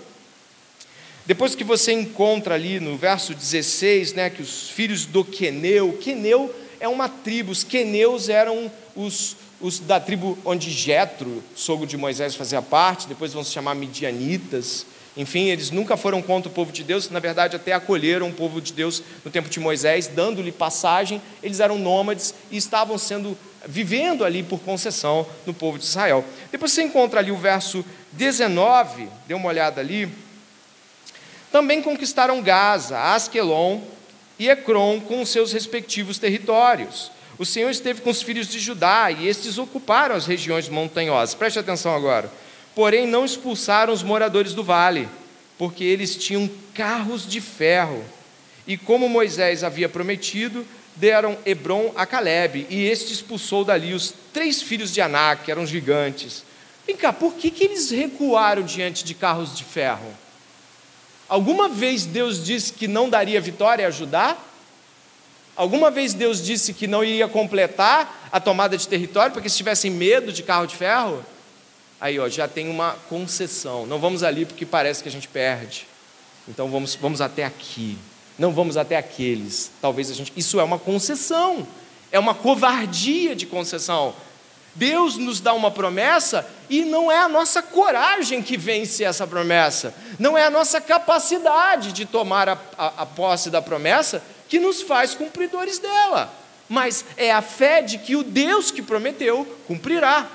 Depois que você encontra ali no verso 16, né, que os filhos do Queneu, Queneu é uma tribo, os queneus eram os, os da tribo onde Jetro, sogro de Moisés, fazia parte, depois vão se chamar midianitas. Enfim, eles nunca foram contra o povo de Deus, na verdade, até acolheram o povo de Deus no tempo de Moisés, dando-lhe passagem. Eles eram nômades e estavam sendo vivendo ali por concessão no povo de Israel. Depois você encontra ali o verso 19, dê uma olhada ali. Também conquistaram Gaza, Asquelon e Ecrom com seus respectivos territórios. O Senhor esteve com os filhos de Judá e estes ocuparam as regiões montanhosas. Preste atenção agora. Porém, não expulsaram os moradores do vale, porque eles tinham carros de ferro. E como Moisés havia prometido, deram Hebron a Caleb, e este expulsou dali os três filhos de Anak, que eram gigantes. Vem cá, por que, que eles recuaram diante de carros de ferro? Alguma vez Deus disse que não daria vitória a Judá? Alguma vez Deus disse que não iria completar a tomada de território porque se tivessem medo de carro de ferro? Aí, ó, já tem uma concessão. Não vamos ali porque parece que a gente perde. Então vamos, vamos até aqui. Não vamos até aqueles. Talvez a gente. Isso é uma concessão. É uma covardia de concessão. Deus nos dá uma promessa e não é a nossa coragem que vence essa promessa, não é a nossa capacidade de tomar a, a, a posse da promessa que nos faz cumpridores dela, mas é a fé de que o Deus que prometeu cumprirá.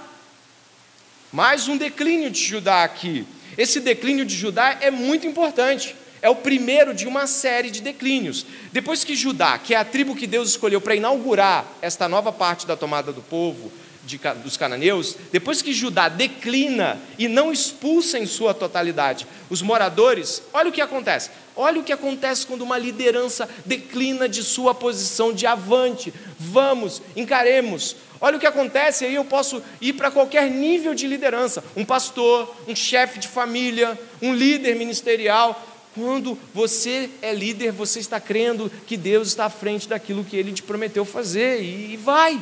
Mais um declínio de Judá aqui. Esse declínio de Judá é muito importante. É o primeiro de uma série de declínios. Depois que Judá, que é a tribo que Deus escolheu para inaugurar esta nova parte da tomada do povo, de, dos cananeus, depois que Judá declina e não expulsa em sua totalidade os moradores, olha o que acontece. Olha o que acontece quando uma liderança declina de sua posição de avante. Vamos, encaremos. Olha o que acontece, aí eu posso ir para qualquer nível de liderança: um pastor, um chefe de família, um líder ministerial. Quando você é líder, você está crendo que Deus está à frente daquilo que ele te prometeu fazer, e vai,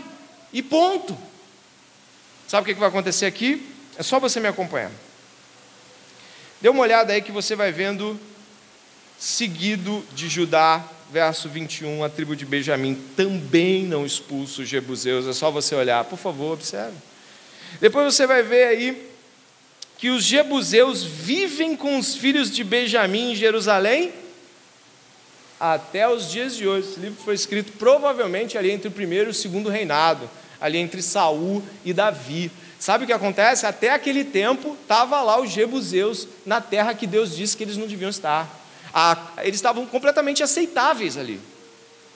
e ponto. Sabe o que vai acontecer aqui? É só você me acompanhar. Dê uma olhada aí que você vai vendo, seguido de Judá, verso 21, a tribo de Benjamim também não expulsa os jebuseus. É só você olhar, por favor, observe. Depois você vai ver aí que os jebuseus vivem com os filhos de Benjamim em Jerusalém até os dias de hoje. Esse livro foi escrito provavelmente ali entre o primeiro e o segundo reinado ali entre Saul e Davi. Sabe o que acontece? Até aquele tempo estava lá os jebuseus na terra que Deus disse que eles não deviam estar. Eles estavam completamente aceitáveis ali.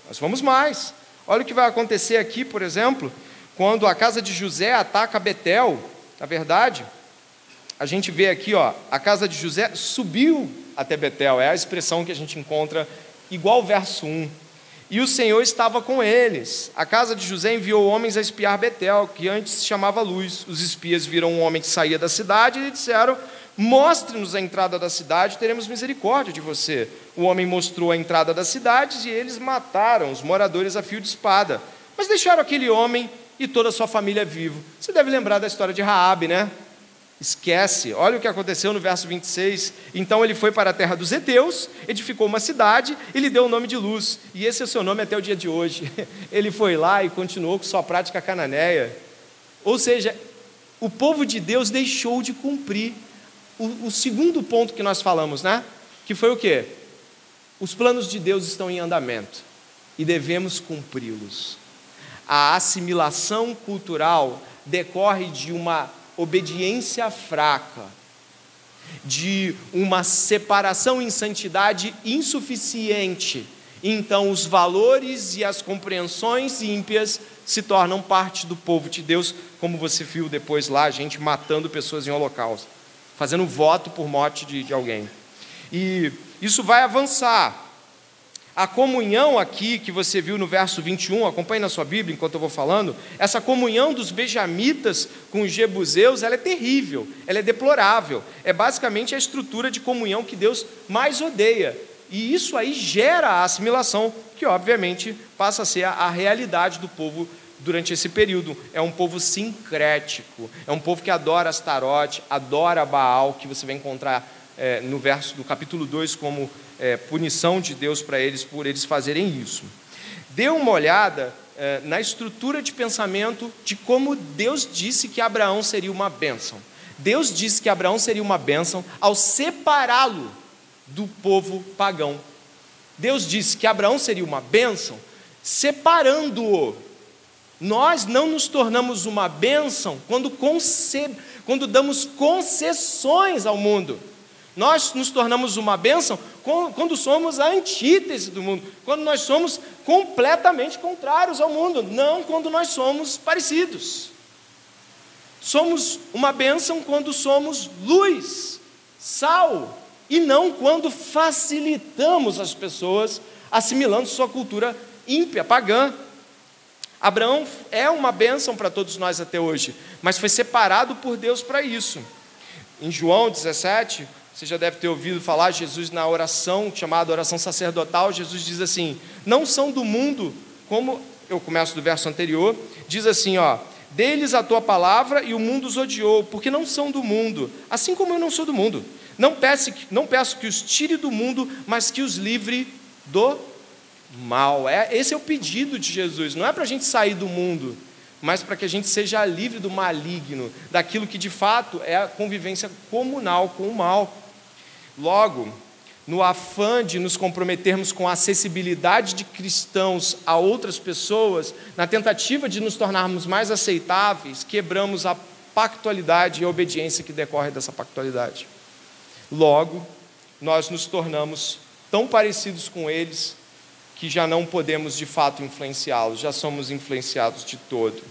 Mas vamos mais. Olha o que vai acontecer aqui, por exemplo, quando a casa de José ataca Betel. Na verdade, a gente vê aqui, ó, a casa de José subiu até Betel. É a expressão que a gente encontra igual verso 1. E o Senhor estava com eles. A casa de José enviou homens a espiar Betel, que antes se chamava Luz. Os espias viram um homem que saía da cidade e disseram: Mostre-nos a entrada da cidade, teremos misericórdia de você. O homem mostrou a entrada da cidade e eles mataram os moradores a fio de espada. Mas deixaram aquele homem e toda a sua família vivo. Você deve lembrar da história de Raabe, né? Esquece. Olha o que aconteceu no verso 26. Então ele foi para a terra dos heteus, edificou uma cidade e lhe deu o nome de Luz. E esse é o seu nome até o dia de hoje. Ele foi lá e continuou com sua prática cananeia. Ou seja, o povo de Deus deixou de cumprir o, o segundo ponto que nós falamos, né? Que foi o quê? Os planos de Deus estão em andamento e devemos cumpri-los. A assimilação cultural decorre de uma obediência fraca, de uma separação em santidade insuficiente. Então, os valores e as compreensões ímpias se tornam parte do povo de Deus, como você viu depois lá, a gente matando pessoas em holocausto, fazendo voto por morte de, de alguém. E isso vai avançar. A comunhão aqui que você viu no verso 21, acompanhe na sua Bíblia enquanto eu vou falando, essa comunhão dos benjamitas com os jebuseus, ela é terrível, ela é deplorável. É basicamente a estrutura de comunhão que Deus mais odeia. E isso aí gera a assimilação, que obviamente passa a ser a, a realidade do povo durante esse período. É um povo sincrético, é um povo que adora Astarote, adora Baal, que você vai encontrar é, no verso do capítulo 2 como é, punição de Deus para eles por eles fazerem isso. Dê uma olhada é, na estrutura de pensamento de como Deus disse que Abraão seria uma bênção. Deus disse que Abraão seria uma bênção ao separá-lo do povo pagão. Deus disse que Abraão seria uma bênção separando-o. Nós não nos tornamos uma bênção quando, conce... quando damos concessões ao mundo. Nós nos tornamos uma bênção quando somos a antítese do mundo, quando nós somos completamente contrários ao mundo, não quando nós somos parecidos. Somos uma bênção quando somos luz, sal, e não quando facilitamos as pessoas assimilando sua cultura ímpia, pagã. Abraão é uma bênção para todos nós até hoje, mas foi separado por Deus para isso. Em João 17, você já deve ter ouvido falar, Jesus na oração, chamada oração sacerdotal, Jesus diz assim: Não são do mundo, como eu começo do verso anterior, diz assim, ó: Deles a tua palavra e o mundo os odiou, porque não são do mundo, assim como eu não sou do mundo. Não peço, não peço que os tire do mundo, mas que os livre do mal. É, esse é o pedido de Jesus. Não é para a gente sair do mundo, mas para que a gente seja livre do maligno, daquilo que de fato é a convivência comunal com o mal. Logo, no afã de nos comprometermos com a acessibilidade de cristãos a outras pessoas, na tentativa de nos tornarmos mais aceitáveis, quebramos a pactualidade e a obediência que decorre dessa pactualidade. Logo, nós nos tornamos tão parecidos com eles que já não podemos de fato influenciá-los, já somos influenciados de todo.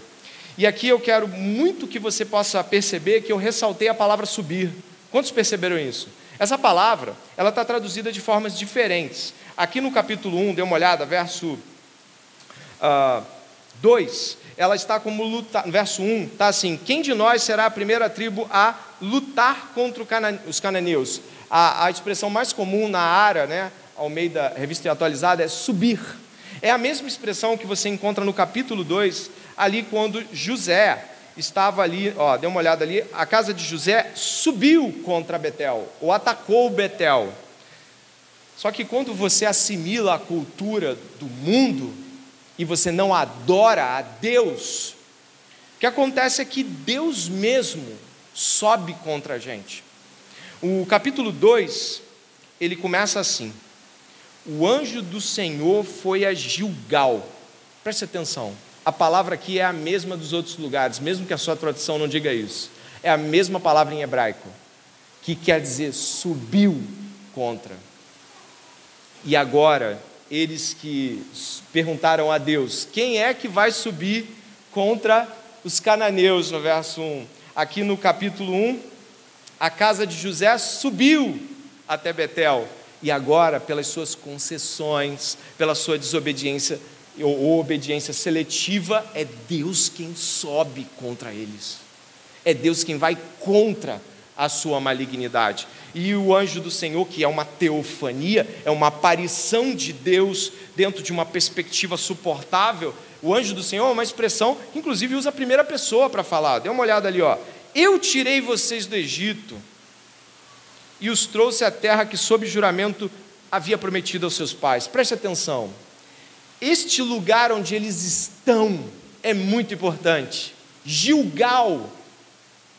E aqui eu quero muito que você possa perceber que eu ressaltei a palavra subir. Quantos perceberam isso? Essa palavra, ela está traduzida de formas diferentes. Aqui no capítulo 1, dê uma olhada, verso uh, ah, 2, ela está como lutar, verso 1, está assim: Quem de nós será a primeira tribo a lutar contra os cananeus? A, a expressão mais comum na área, né, ao meio da revista atualizada, é subir. É a mesma expressão que você encontra no capítulo 2, ali quando José estava ali, ó, dê uma olhada ali, a casa de José subiu contra Betel, ou atacou Betel. Só que quando você assimila a cultura do mundo e você não adora a Deus, o que acontece é que Deus mesmo sobe contra a gente. O capítulo 2, ele começa assim: O anjo do Senhor foi a Gilgal. Preste atenção a palavra aqui é a mesma dos outros lugares, mesmo que a sua tradução não diga isso. É a mesma palavra em hebraico, que quer dizer subiu contra. E agora, eles que perguntaram a Deus: quem é que vai subir contra os cananeus, no verso 1? Aqui no capítulo 1, a casa de José subiu até Betel, e agora, pelas suas concessões, pela sua desobediência, ou obediência seletiva, é Deus quem sobe contra eles. É Deus quem vai contra a sua malignidade. E o anjo do Senhor, que é uma teofania, é uma aparição de Deus dentro de uma perspectiva suportável. O anjo do Senhor é uma expressão inclusive, usa a primeira pessoa para falar. Dê uma olhada ali, ó. Eu tirei vocês do Egito e os trouxe à terra que, sob juramento, havia prometido aos seus pais. Preste atenção. Este lugar onde eles estão é muito importante. Gilgal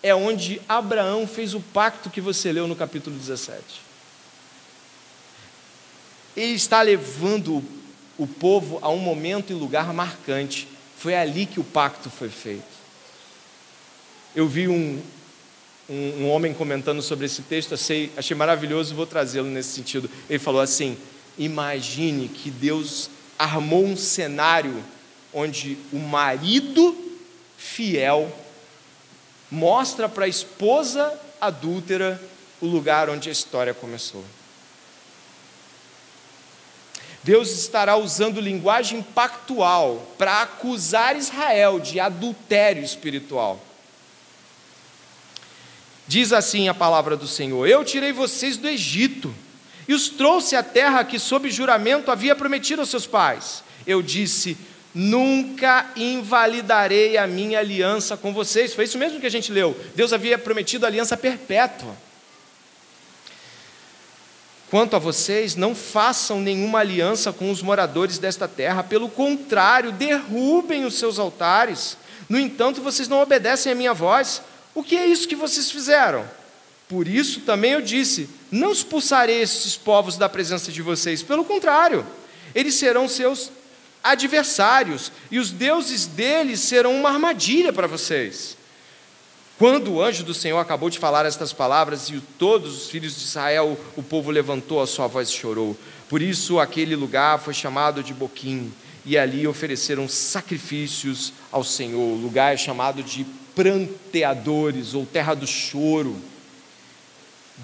é onde Abraão fez o pacto que você leu no capítulo 17. Ele está levando o povo a um momento e lugar marcante. Foi ali que o pacto foi feito. Eu vi um, um, um homem comentando sobre esse texto, achei, achei maravilhoso, vou trazê-lo nesse sentido. Ele falou assim: imagine que Deus armou um cenário onde o marido fiel mostra para a esposa adúltera o lugar onde a história começou. Deus estará usando linguagem pactual para acusar Israel de adultério espiritual. Diz assim a palavra do Senhor: Eu tirei vocês do Egito e os trouxe à terra que, sob juramento, havia prometido aos seus pais. Eu disse: Nunca invalidarei a minha aliança com vocês. Foi isso mesmo que a gente leu. Deus havia prometido aliança perpétua. Quanto a vocês, não façam nenhuma aliança com os moradores desta terra, pelo contrário, derrubem os seus altares. No entanto, vocês não obedecem à minha voz. O que é isso que vocês fizeram? Por isso também eu disse: não expulsarei esses povos da presença de vocês, pelo contrário, eles serão seus adversários, e os deuses deles serão uma armadilha para vocês. Quando o anjo do Senhor acabou de falar estas palavras, e todos os filhos de Israel, o povo levantou a sua voz e chorou. Por isso aquele lugar foi chamado de Boquim, e ali ofereceram sacrifícios ao Senhor. O lugar é chamado de pranteadores, ou terra do choro.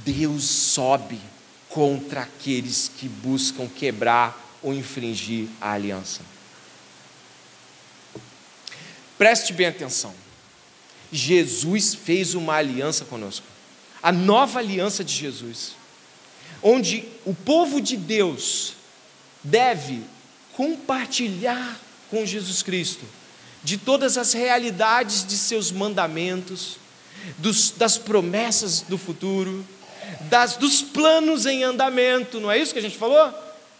Deus sobe contra aqueles que buscam quebrar ou infringir a aliança. Preste bem atenção. Jesus fez uma aliança conosco. A nova aliança de Jesus, onde o povo de Deus deve compartilhar com Jesus Cristo de todas as realidades de seus mandamentos, dos, das promessas do futuro, das, dos planos em andamento, não é isso que a gente falou?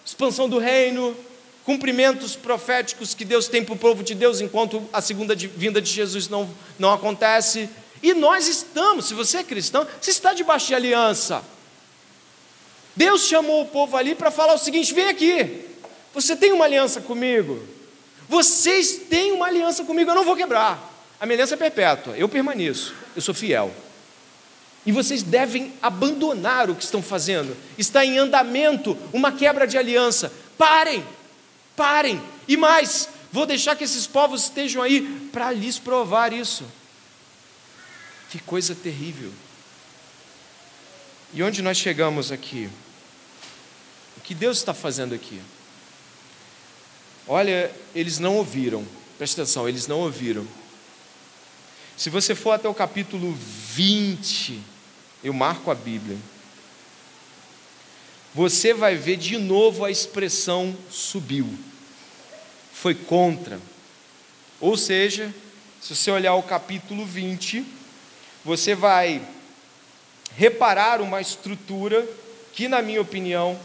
Expansão do reino, cumprimentos proféticos que Deus tem para o povo de Deus enquanto a segunda vinda de Jesus não, não acontece. E nós estamos, se você é cristão, você está debaixo de aliança. Deus chamou o povo ali para falar o seguinte: vem aqui, você tem uma aliança comigo, vocês têm uma aliança comigo, eu não vou quebrar. A minha aliança é perpétua, eu permaneço, eu sou fiel. E vocês devem abandonar o que estão fazendo. Está em andamento uma quebra de aliança. Parem, parem. E mais, vou deixar que esses povos estejam aí para lhes provar isso. Que coisa terrível. E onde nós chegamos aqui? O que Deus está fazendo aqui? Olha, eles não ouviram, presta atenção, eles não ouviram. Se você for até o capítulo 20, eu marco a Bíblia, você vai ver de novo a expressão subiu foi contra. Ou seja, se você olhar o capítulo 20, você vai reparar uma estrutura que, na minha opinião,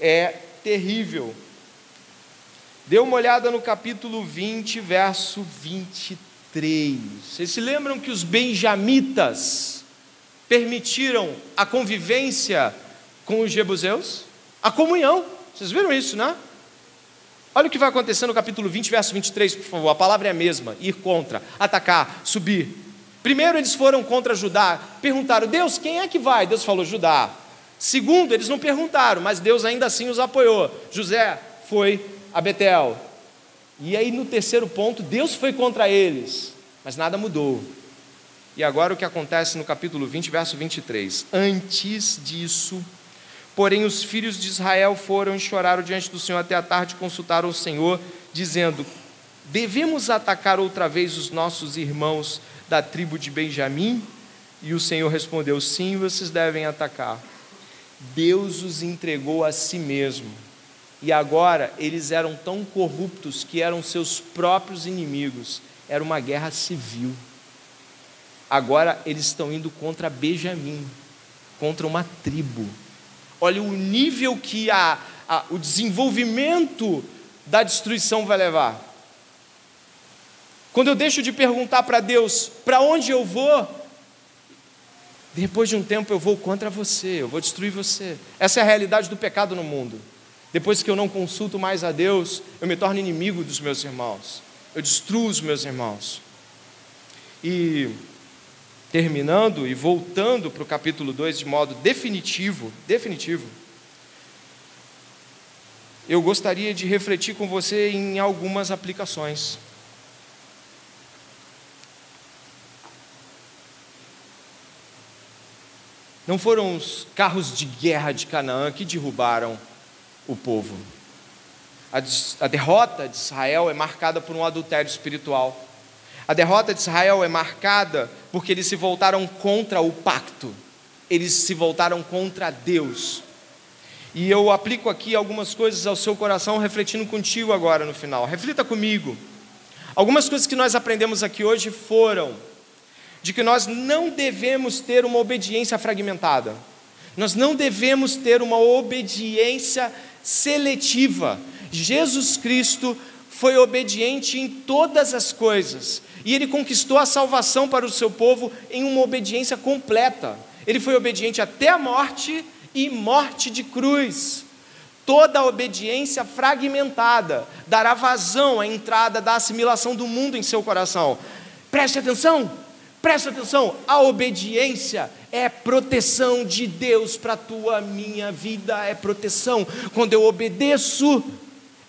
é terrível. Dê uma olhada no capítulo 20, verso 23. Vocês se lembram que os benjamitas permitiram a convivência com os jebuseus? A comunhão. Vocês viram isso, né? Olha o que vai acontecer no capítulo 20, verso 23, por favor. A palavra é a mesma: ir contra, atacar, subir. Primeiro, eles foram contra Judá, perguntaram: Deus, quem é que vai? Deus falou: Judá. Segundo, eles não perguntaram, mas Deus ainda assim os apoiou. José foi a Betel. E aí, no terceiro ponto, Deus foi contra eles, mas nada mudou. E agora o que acontece no capítulo 20, verso 23. Antes disso, Porém, os filhos de Israel foram e choraram diante do Senhor até a tarde, consultaram o Senhor, dizendo: Devemos atacar outra vez os nossos irmãos da tribo de Benjamim? E o Senhor respondeu: Sim, vocês devem atacar. Deus os entregou a si mesmo. E agora eles eram tão corruptos que eram seus próprios inimigos. Era uma guerra civil. Agora eles estão indo contra Benjamim, contra uma tribo. Olha o nível que a, a, o desenvolvimento da destruição vai levar. Quando eu deixo de perguntar para Deus para onde eu vou, depois de um tempo eu vou contra você, eu vou destruir você. Essa é a realidade do pecado no mundo. Depois que eu não consulto mais a Deus, eu me torno inimigo dos meus irmãos. Eu destruo os meus irmãos. E terminando e voltando para o capítulo 2 de modo definitivo, definitivo, eu gostaria de refletir com você em algumas aplicações. Não foram os carros de guerra de Canaã que derrubaram o povo. A, a derrota de Israel é marcada por um adultério espiritual. A derrota de Israel é marcada porque eles se voltaram contra o pacto, eles se voltaram contra Deus. E eu aplico aqui algumas coisas ao seu coração, refletindo contigo agora no final. Reflita comigo. Algumas coisas que nós aprendemos aqui hoje foram de que nós não devemos ter uma obediência fragmentada. Nós não devemos ter uma obediência seletiva. Jesus Cristo foi obediente em todas as coisas, e ele conquistou a salvação para o seu povo em uma obediência completa. Ele foi obediente até a morte e morte de cruz. Toda obediência fragmentada dará vazão à entrada da assimilação do mundo em seu coração. Preste atenção, preste atenção, a obediência é proteção de Deus para a tua minha vida, é proteção. Quando eu obedeço,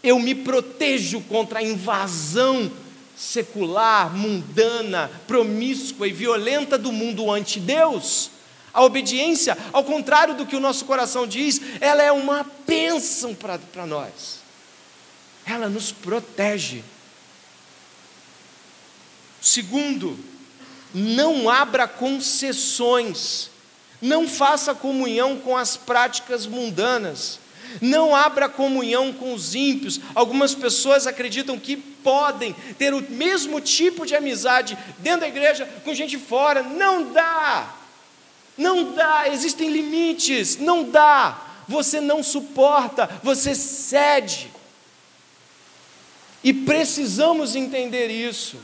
eu me protejo contra a invasão secular, mundana, promíscua e violenta do mundo ante Deus. A obediência, ao contrário do que o nosso coração diz, ela é uma bênção para nós. Ela nos protege. Segundo, não abra concessões, não faça comunhão com as práticas mundanas. Não abra comunhão com os ímpios. Algumas pessoas acreditam que podem ter o mesmo tipo de amizade dentro da igreja com gente fora. Não dá. Não dá, existem limites. Não dá. Você não suporta, você cede. E precisamos entender isso.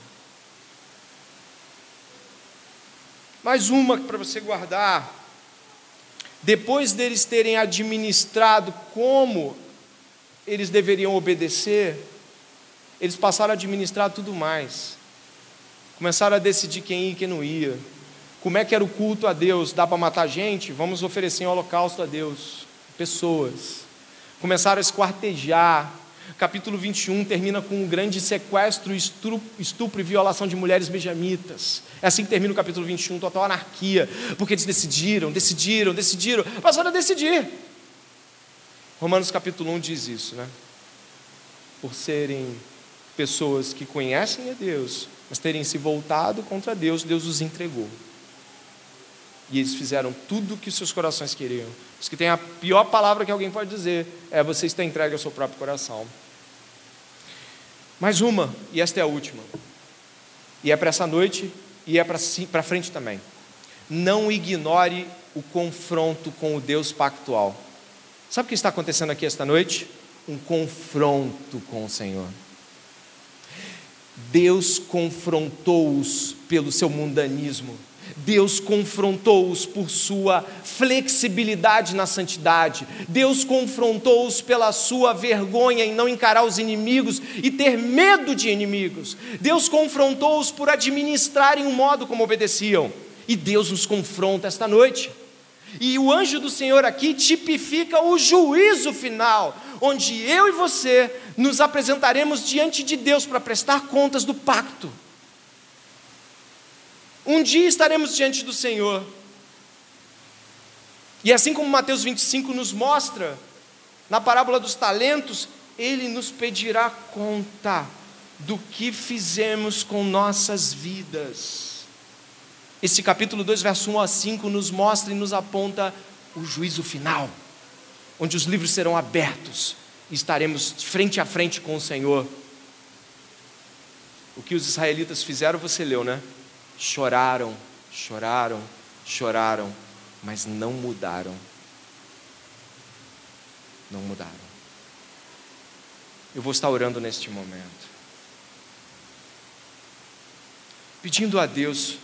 Mais uma para você guardar depois deles terem administrado como eles deveriam obedecer, eles passaram a administrar tudo mais. Começaram a decidir quem ia e quem não ia. Como é que era o culto a Deus? Dá para matar gente? Vamos oferecer um holocausto a Deus. Pessoas. Começaram a esquartejar, capítulo 21 termina com um grande sequestro, estupro e violação de mulheres benjamitas. É assim que termina o capítulo 21, total anarquia, porque eles decidiram, decidiram, decidiram, passaram a decidir. Romanos capítulo 1 diz isso, né? Por serem pessoas que conhecem a Deus, mas terem se voltado contra Deus, Deus os entregou. E eles fizeram tudo o que seus corações queriam. Diz que tem a pior palavra que alguém pode dizer: é você está entregue ao seu próprio coração. Mais uma, e esta é a última. E é para essa noite e é para frente também. Não ignore o confronto com o Deus pactual. Sabe o que está acontecendo aqui esta noite? Um confronto com o Senhor. Deus confrontou-os pelo seu mundanismo Deus confrontou-os por sua flexibilidade na santidade. Deus confrontou-os pela sua vergonha em não encarar os inimigos e ter medo de inimigos. Deus confrontou-os por administrarem o modo como obedeciam. E Deus nos confronta esta noite. E o anjo do Senhor aqui tipifica o juízo final, onde eu e você nos apresentaremos diante de Deus para prestar contas do pacto. Um dia estaremos diante do Senhor. E assim como Mateus 25 nos mostra, na parábola dos talentos, ele nos pedirá conta do que fizemos com nossas vidas. Esse capítulo 2, verso 1 a 5, nos mostra e nos aponta o juízo final, onde os livros serão abertos e estaremos frente a frente com o Senhor. O que os israelitas fizeram, você leu, né? Choraram, choraram, choraram, mas não mudaram. Não mudaram. Eu vou estar orando neste momento, pedindo a Deus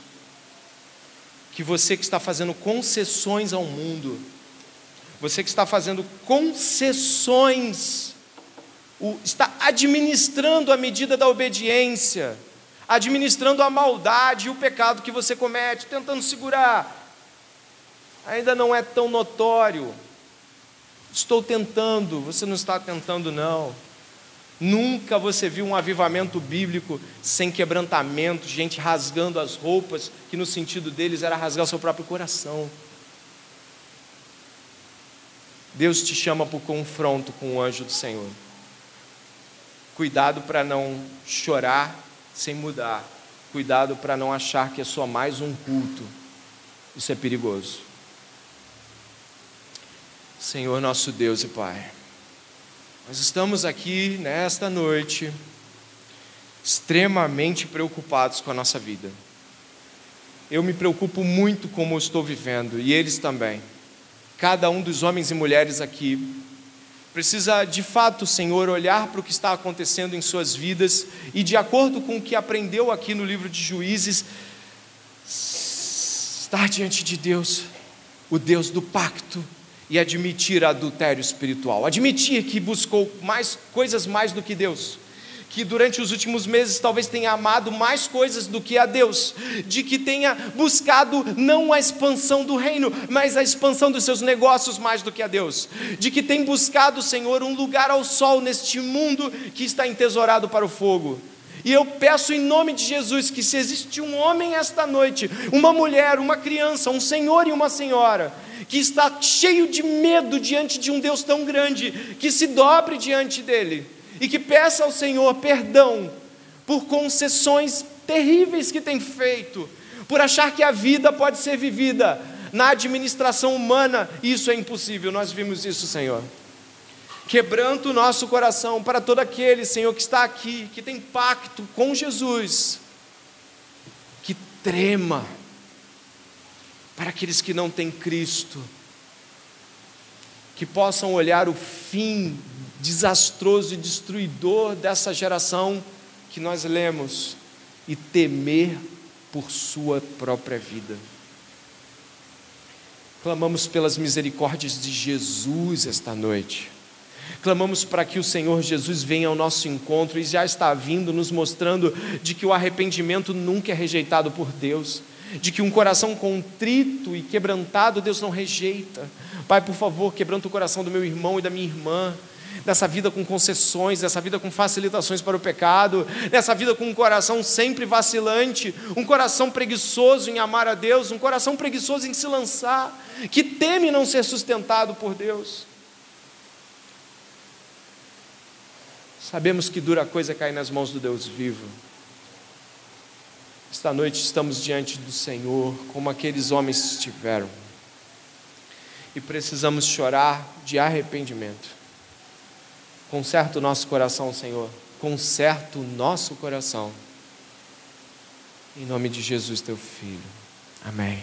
que você que está fazendo concessões ao mundo, você que está fazendo concessões, está administrando a medida da obediência, administrando a maldade e o pecado que você comete, tentando segurar. Ainda não é tão notório. Estou tentando, você não está tentando, não. Nunca você viu um avivamento bíblico sem quebrantamento, gente rasgando as roupas, que no sentido deles era rasgar o seu próprio coração. Deus te chama para o confronto com o anjo do Senhor. Cuidado para não chorar sem mudar. Cuidado para não achar que é só mais um culto. Isso é perigoso. Senhor nosso Deus e Pai, nós estamos aqui nesta noite extremamente preocupados com a nossa vida. Eu me preocupo muito com como eu estou vivendo e eles também. cada um dos homens e mulheres aqui precisa de fato, Senhor, olhar para o que está acontecendo em suas vidas e, de acordo com o que aprendeu aqui no livro de Juízes, estar diante de Deus, o Deus do pacto, e admitir adultério espiritual, admitir que buscou mais coisas mais do que Deus que durante os últimos meses talvez tenha amado mais coisas do que a Deus, de que tenha buscado não a expansão do reino, mas a expansão dos seus negócios mais do que a Deus, de que tem buscado, Senhor, um lugar ao sol neste mundo que está entesourado para o fogo. E eu peço em nome de Jesus que se existe um homem esta noite, uma mulher, uma criança, um senhor e uma senhora, que está cheio de medo diante de um Deus tão grande, que se dobre diante dele e que peça ao Senhor perdão por concessões terríveis que tem feito, por achar que a vida pode ser vivida na administração humana, isso é impossível, nós vimos isso, Senhor. Quebrando o nosso coração para todo aquele, Senhor, que está aqui, que tem pacto com Jesus, que trema para aqueles que não têm Cristo, que possam olhar o fim desastroso e destruidor dessa geração que nós lemos e temer por sua própria vida. Clamamos pelas misericórdias de Jesus esta noite. Clamamos para que o Senhor Jesus venha ao nosso encontro e já está vindo, nos mostrando de que o arrependimento nunca é rejeitado por Deus, de que um coração contrito e quebrantado Deus não rejeita. Pai, por favor, quebranta o coração do meu irmão e da minha irmã dessa vida com concessões, dessa vida com facilitações para o pecado, dessa vida com um coração sempre vacilante, um coração preguiçoso em amar a Deus, um coração preguiçoso em se lançar, que teme não ser sustentado por Deus. Sabemos que dura coisa cair nas mãos do Deus vivo. Esta noite estamos diante do Senhor, como aqueles homens estiveram, e precisamos chorar de arrependimento Conserta o nosso coração, Senhor. Conserta o nosso coração. Em nome de Jesus, teu filho. Amém.